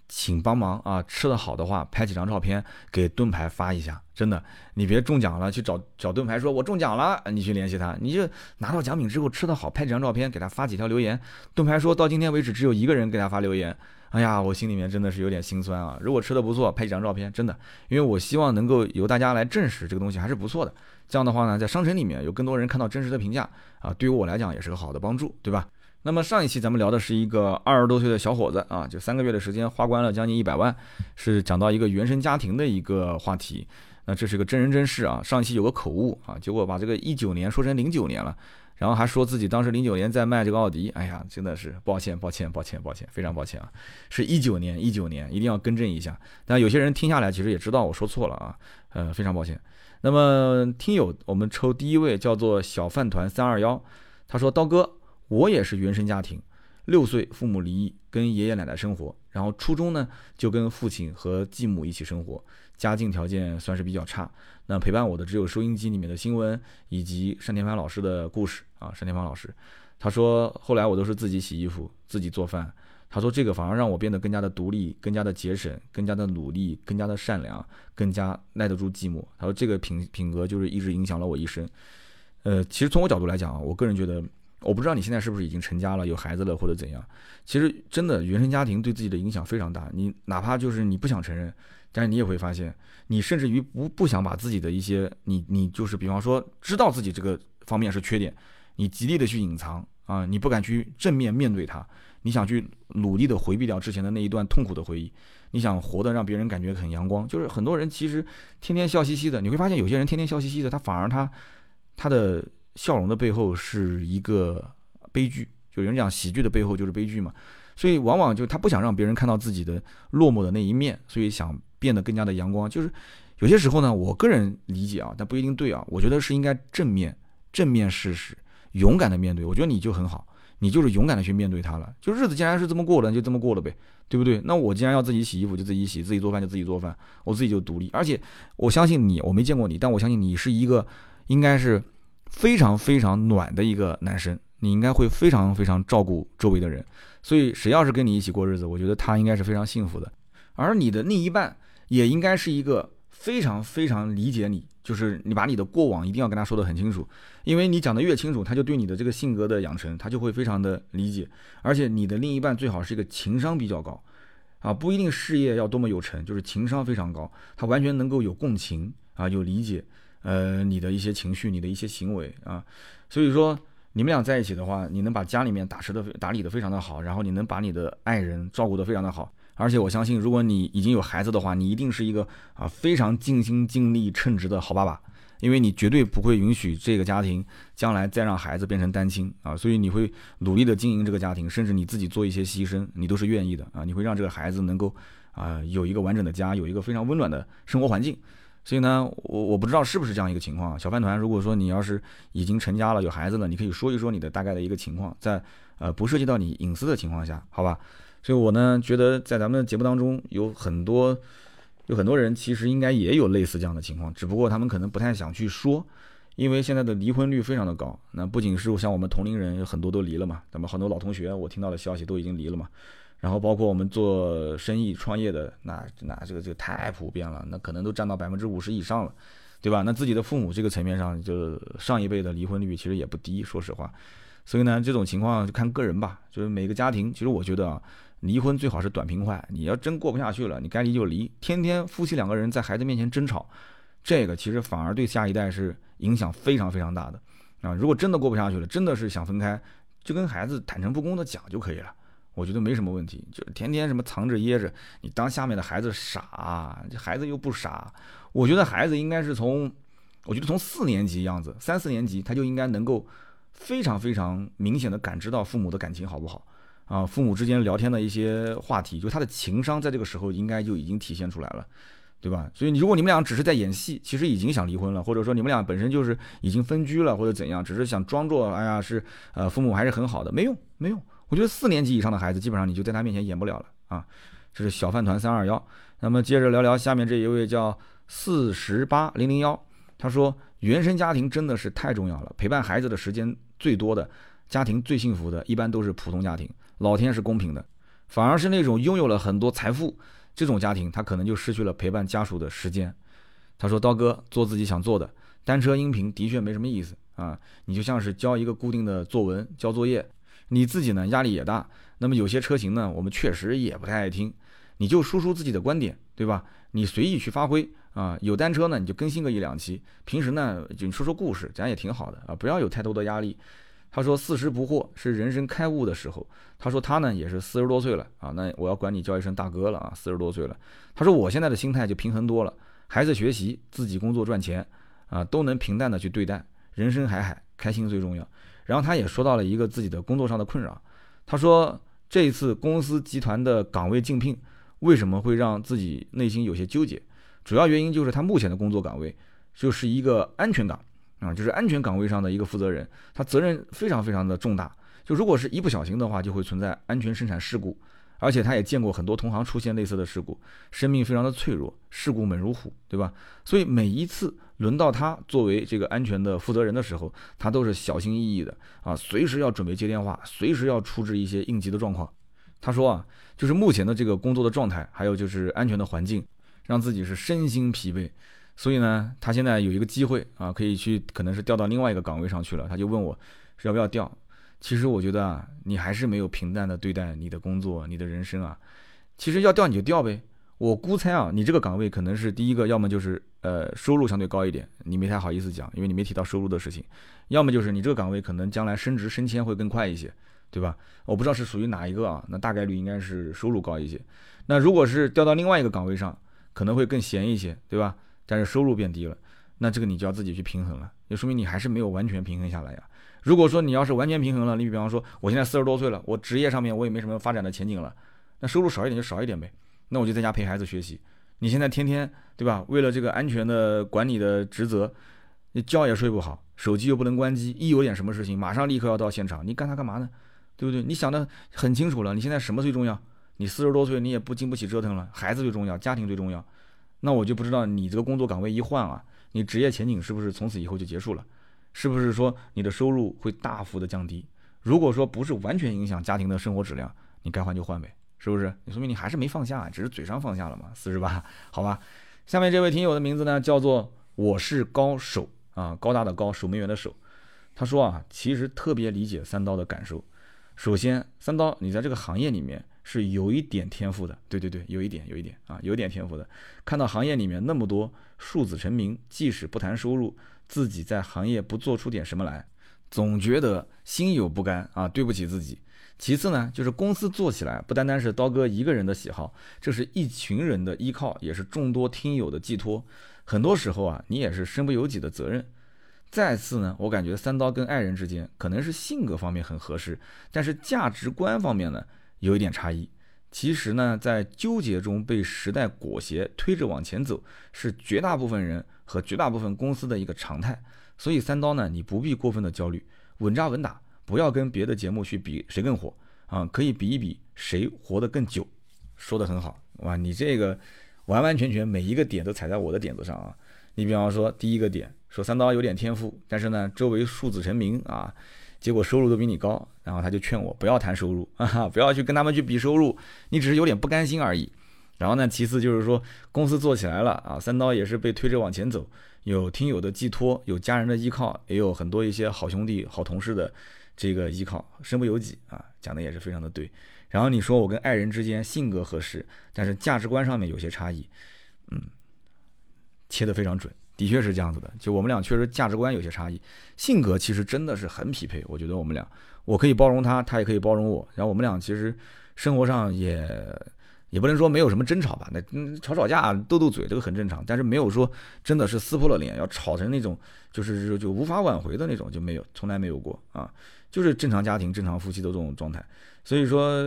请帮忙啊！吃的好的话，拍几张照片给盾牌发一下。真的，你别中奖了去找找盾牌说“我中奖了”，你去联系他。你就拿到奖品之后吃的好，拍几张照片给他发几条留言。盾牌说到今天为止只有一个人给他发留言。哎呀，我心里面真的是有点心酸啊！如果吃的不错，拍几张照片，真的，因为我希望能够由大家来证实这个东西还是不错的。这样的话呢，在商城里面有更多人看到真实的评价啊，对于我来讲也是个好的帮助，对吧？那么上一期咱们聊的是一个二十多岁的小伙子啊，就三个月的时间花光了将近一百万，是讲到一个原生家庭的一个话题。那这是个真人真事啊。上一期有个口误啊，结果把这个一九年说成零九年了，然后还说自己当时零九年在卖这个奥迪。哎呀，真的是抱歉抱歉抱歉抱歉，非常抱歉啊，是一九年一九年，一定要更正一下。但有些人听下来其实也知道我说错了啊，呃，非常抱歉。那么听友，我们抽第一位叫做小饭团三二幺，他说刀哥。我也是原生家庭，六岁父母离异，跟爷爷奶奶生活，然后初中呢就跟父亲和继母一起生活，家境条件算是比较差。那陪伴我的只有收音机里面的新闻以及单田芳老师的故事啊。单田芳老师，他说后来我都是自己洗衣服，自己做饭。他说这个反而让我变得更加的独立，更加的节省，更加的努力，更加的善良，更加耐得住寂寞。他说这个品品格就是一直影响了我一生。呃，其实从我角度来讲啊，我个人觉得。我不知道你现在是不是已经成家了，有孩子了或者怎样。其实真的原生家庭对自己的影响非常大。你哪怕就是你不想承认，但是你也会发现，你甚至于不不想把自己的一些你你就是比方说知道自己这个方面是缺点，你极力的去隐藏啊，你不敢去正面面对它，你想去努力的回避掉之前的那一段痛苦的回忆，你想活的让别人感觉很阳光。就是很多人其实天天笑嘻嘻的，你会发现有些人天天笑嘻嘻的，他反而他他的。笑容的背后是一个悲剧，就有人讲喜剧的背后就是悲剧嘛，所以往往就他不想让别人看到自己的落寞的那一面，所以想变得更加的阳光。就是有些时候呢，我个人理解啊，但不一定对啊，我觉得是应该正面正面事实，勇敢的面对。我觉得你就很好，你就是勇敢的去面对它了。就日子既然是这么过的，就这么过了呗，对不对？那我既然要自己洗衣服，就自己洗；自己做饭就自己做饭，我自己就独立。而且我相信你，我没见过你，但我相信你是一个应该是。非常非常暖的一个男生，你应该会非常非常照顾周围的人，所以谁要是跟你一起过日子，我觉得他应该是非常幸福的。而你的另一半也应该是一个非常非常理解你，就是你把你的过往一定要跟他说得很清楚，因为你讲得越清楚，他就对你的这个性格的养成，他就会非常的理解。而且你的另一半最好是一个情商比较高，啊，不一定事业要多么有成，就是情商非常高，他完全能够有共情啊，有理解，呃，你的一些情绪，你的一些行为啊，所以说。你们俩在一起的话，你能把家里面打持的打理的非常的好，然后你能把你的爱人照顾的非常的好，而且我相信，如果你已经有孩子的话，你一定是一个啊非常尽心尽力称职的好爸爸，因为你绝对不会允许这个家庭将来再让孩子变成单亲啊，所以你会努力的经营这个家庭，甚至你自己做一些牺牲，你都是愿意的啊，你会让这个孩子能够啊有一个完整的家，有一个非常温暖的生活环境。所以呢，我我不知道是不是这样一个情况。小饭团，如果说你要是已经成家了，有孩子了，你可以说一说你的大概的一个情况，在呃不涉及到你隐私的情况下，好吧？所以我呢觉得在咱们节目当中有很多有很多人其实应该也有类似这样的情况，只不过他们可能不太想去说，因为现在的离婚率非常的高。那不仅是像我们同龄人有很多都离了嘛，咱们很多老同学我听到的消息都已经离了嘛。然后包括我们做生意创业的，那那这个这个太普遍了，那可能都占到百分之五十以上了，对吧？那自己的父母这个层面上，就上一辈的离婚率其实也不低，说实话。所以呢，这种情况就看个人吧，就是每个家庭，其实我觉得啊，离婚最好是短平快。你要真过不下去了，你该离就离。天天夫妻两个人在孩子面前争吵，这个其实反而对下一代是影响非常非常大的啊。如果真的过不下去了，真的是想分开，就跟孩子坦诚不公的讲就可以了。我觉得没什么问题，就是天天什么藏着掖着，你当下面的孩子傻，这孩子又不傻。我觉得孩子应该是从，我觉得从四年级样子，三四年级他就应该能够非常非常明显的感知到父母的感情好不好啊，父母之间聊天的一些话题，就他的情商在这个时候应该就已经体现出来了，对吧？所以你如果你们俩只是在演戏，其实已经想离婚了，或者说你们俩本身就是已经分居了或者怎样，只是想装作哎呀是呃父母还是很好的，没用没用。我觉得四年级以上的孩子，基本上你就在他面前演不了了啊！这是小饭团三二幺。那么接着聊聊下面这一位叫四十八零零幺，他说原生家庭真的是太重要了，陪伴孩子的时间最多的家庭最幸福的，一般都是普通家庭。老天是公平的，反而是那种拥有了很多财富这种家庭，他可能就失去了陪伴家属的时间。他说刀哥做自己想做的，单车音频的确没什么意思啊，你就像是交一个固定的作文，交作业。你自己呢压力也大，那么有些车型呢，我们确实也不太爱听，你就输出自己的观点，对吧？你随意去发挥啊，有单车呢你就更新个一两期，平时呢就说说故事，咱也挺好的啊，不要有太多的压力。他说四十不惑是人生开悟的时候，他说他呢也是四十多岁了啊，那我要管你叫一声大哥了啊，四十多岁了。他说我现在的心态就平衡多了，孩子学习，自己工作赚钱啊，都能平淡的去对待，人生海海，开心最重要。然后他也说到了一个自己的工作上的困扰，他说这一次公司集团的岗位竞聘为什么会让自己内心有些纠结？主要原因就是他目前的工作岗位就是一个安全岗啊，就是安全岗位上的一个负责人，他责任非常非常的重大，就如果是一不小心的话，就会存在安全生产事故。而且他也见过很多同行出现类似的事故，生命非常的脆弱，事故猛如虎，对吧？所以每一次轮到他作为这个安全的负责人的时候，他都是小心翼翼的啊，随时要准备接电话，随时要处置一些应急的状况。他说啊，就是目前的这个工作的状态，还有就是安全的环境，让自己是身心疲惫。所以呢，他现在有一个机会啊，可以去可能是调到另外一个岗位上去了，他就问我要不要调。其实我觉得啊，你还是没有平淡的对待你的工作、你的人生啊。其实要调你就调呗。我估猜啊，你这个岗位可能是第一个，要么就是呃收入相对高一点，你没太好意思讲，因为你没提到收入的事情；要么就是你这个岗位可能将来升职升迁会更快一些，对吧？我不知道是属于哪一个啊，那大概率应该是收入高一些。那如果是调到另外一个岗位上，可能会更闲一些，对吧？但是收入变低了，那这个你就要自己去平衡了，就说明你还是没有完全平衡下来呀。如果说你要是完全平衡了，你比方说我现在四十多岁了，我职业上面我也没什么发展的前景了，那收入少一点就少一点呗，那我就在家陪孩子学习。你现在天天对吧？为了这个安全的管理的职责，你觉也睡不好，手机又不能关机，一有点什么事情马上立刻要到现场，你干它干嘛呢？对不对？你想的很清楚了，你现在什么最重要？你四十多岁你也不经不起折腾了，孩子最重要，家庭最重要。那我就不知道你这个工作岗位一换啊，你职业前景是不是从此以后就结束了？是不是说你的收入会大幅的降低？如果说不是完全影响家庭的生活质量，你该换就换呗，是不是？你说明你还是没放下，只是嘴上放下了嘛。四十八，好吧。下面这位听友的名字呢叫做我是高手啊，高大的高，守门员的守。他说啊，其实特别理解三刀的感受。首先，三刀你在这个行业里面是有一点天赋的，对对对，有一点，有一点啊，有点天赋的。看到行业里面那么多数字成名，即使不谈收入，自己在行业不做出点什么来，总觉得心有不甘啊，对不起自己。其次呢，就是公司做起来不单单是刀哥一个人的喜好，这是一群人的依靠，也是众多听友的寄托。很多时候啊，你也是身不由己的责任。再次呢，我感觉三刀跟爱人之间可能是性格方面很合适，但是价值观方面呢有一点差异。其实呢，在纠结中被时代裹挟推着往前走，是绝大部分人和绝大部分公司的一个常态。所以三刀呢，你不必过分的焦虑，稳扎稳打。不要跟别的节目去比谁更火啊，可以比一比谁活得更久。说的很好，哇，你这个完完全全每一个点都踩在我的点子上啊。你比方说第一个点，说三刀有点天赋，但是呢周围数字成名啊，结果收入都比你高，然后他就劝我不要谈收入啊，不要去跟他们去比收入，你只是有点不甘心而已。然后呢，其次就是说公司做起来了啊，三刀也是被推着往前走，有听友的寄托，有家人的依靠，也有很多一些好兄弟、好同事的。这个依靠身不由己啊，讲的也是非常的对。然后你说我跟爱人之间性格合适，但是价值观上面有些差异，嗯，切的非常准，的确是这样子的。就我们俩确实价值观有些差异，性格其实真的是很匹配。我觉得我们俩，我可以包容他，他也可以包容我。然后我们俩其实生活上也也不能说没有什么争吵吧，那嗯吵吵架斗斗嘴这个很正常，但是没有说真的是撕破了脸要吵成那种就是就无法挽回的那种就没有，从来没有过啊。就是正常家庭、正常夫妻的这种状态，所以说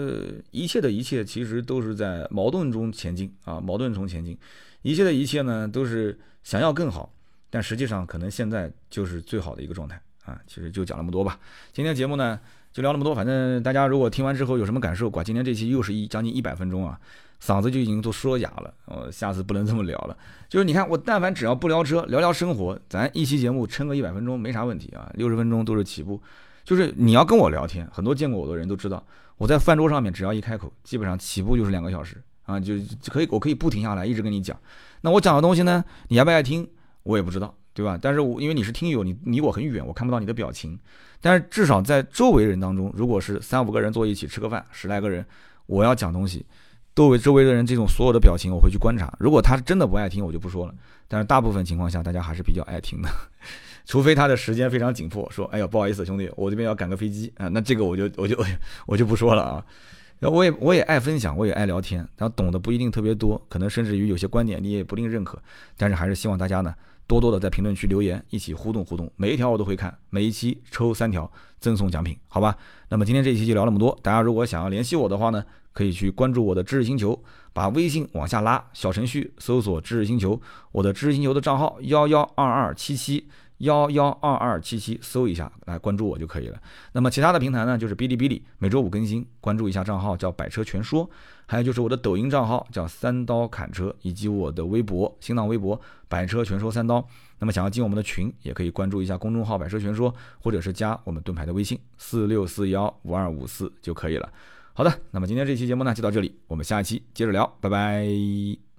一切的一切其实都是在矛盾中前进啊，矛盾中前进，一切的一切呢都是想要更好，但实际上可能现在就是最好的一个状态啊。其实就讲那么多吧，今天节目呢就聊那么多，反正大家如果听完之后有什么感受，管，今天这期又是一将近一百分钟啊，嗓子就已经都说哑了，我下次不能这么聊了。就是你看我但凡只要不聊车，聊聊生活，咱一期节目撑个一百分钟没啥问题啊，六十分钟都是起步。就是你要跟我聊天，很多见过我的人都知道，我在饭桌上面只要一开口，基本上起步就是两个小时啊，就可以我可以不停下来，一直跟你讲。那我讲的东西呢，你爱不爱听，我也不知道，对吧？但是我因为你是听友，你离我很远，我看不到你的表情。但是至少在周围人当中，如果是三五个人坐一起吃个饭，十来个人，我要讲东西，周围周围的人这种所有的表情，我会去观察。如果他真的不爱听，我就不说了。但是大部分情况下，大家还是比较爱听的。除非他的时间非常紧迫，说：“哎呀，不好意思，兄弟，我这边要赶个飞机啊。”那这个我就 我就我就不说了啊。然后我也我也爱分享，我也爱聊天，然后懂得不一定特别多，可能甚至于有些观点你也不一定认可，但是还是希望大家呢多多的在评论区留言，一起互动互动。每一条我都会看，每一期抽三条赠送奖品，好吧？那么今天这一期就聊那么多。大家如果想要联系我的话呢，可以去关注我的知识星球，把微信往下拉，小程序搜索知识星球，我的知识星球的账号幺幺二二七七。幺幺二二七七，搜一下来关注我就可以了。那么其他的平台呢，就是哔哩哔哩，每周五更新，关注一下账号叫百车全说。还有就是我的抖音账号叫三刀砍车，以及我的微博、新浪微博百车全说三刀。那么想要进我们的群，也可以关注一下公众号百车全说，或者是加我们盾牌的微信四六四幺五二五四就可以了。好的，那么今天这期节目呢就到这里，我们下一期接着聊，拜拜。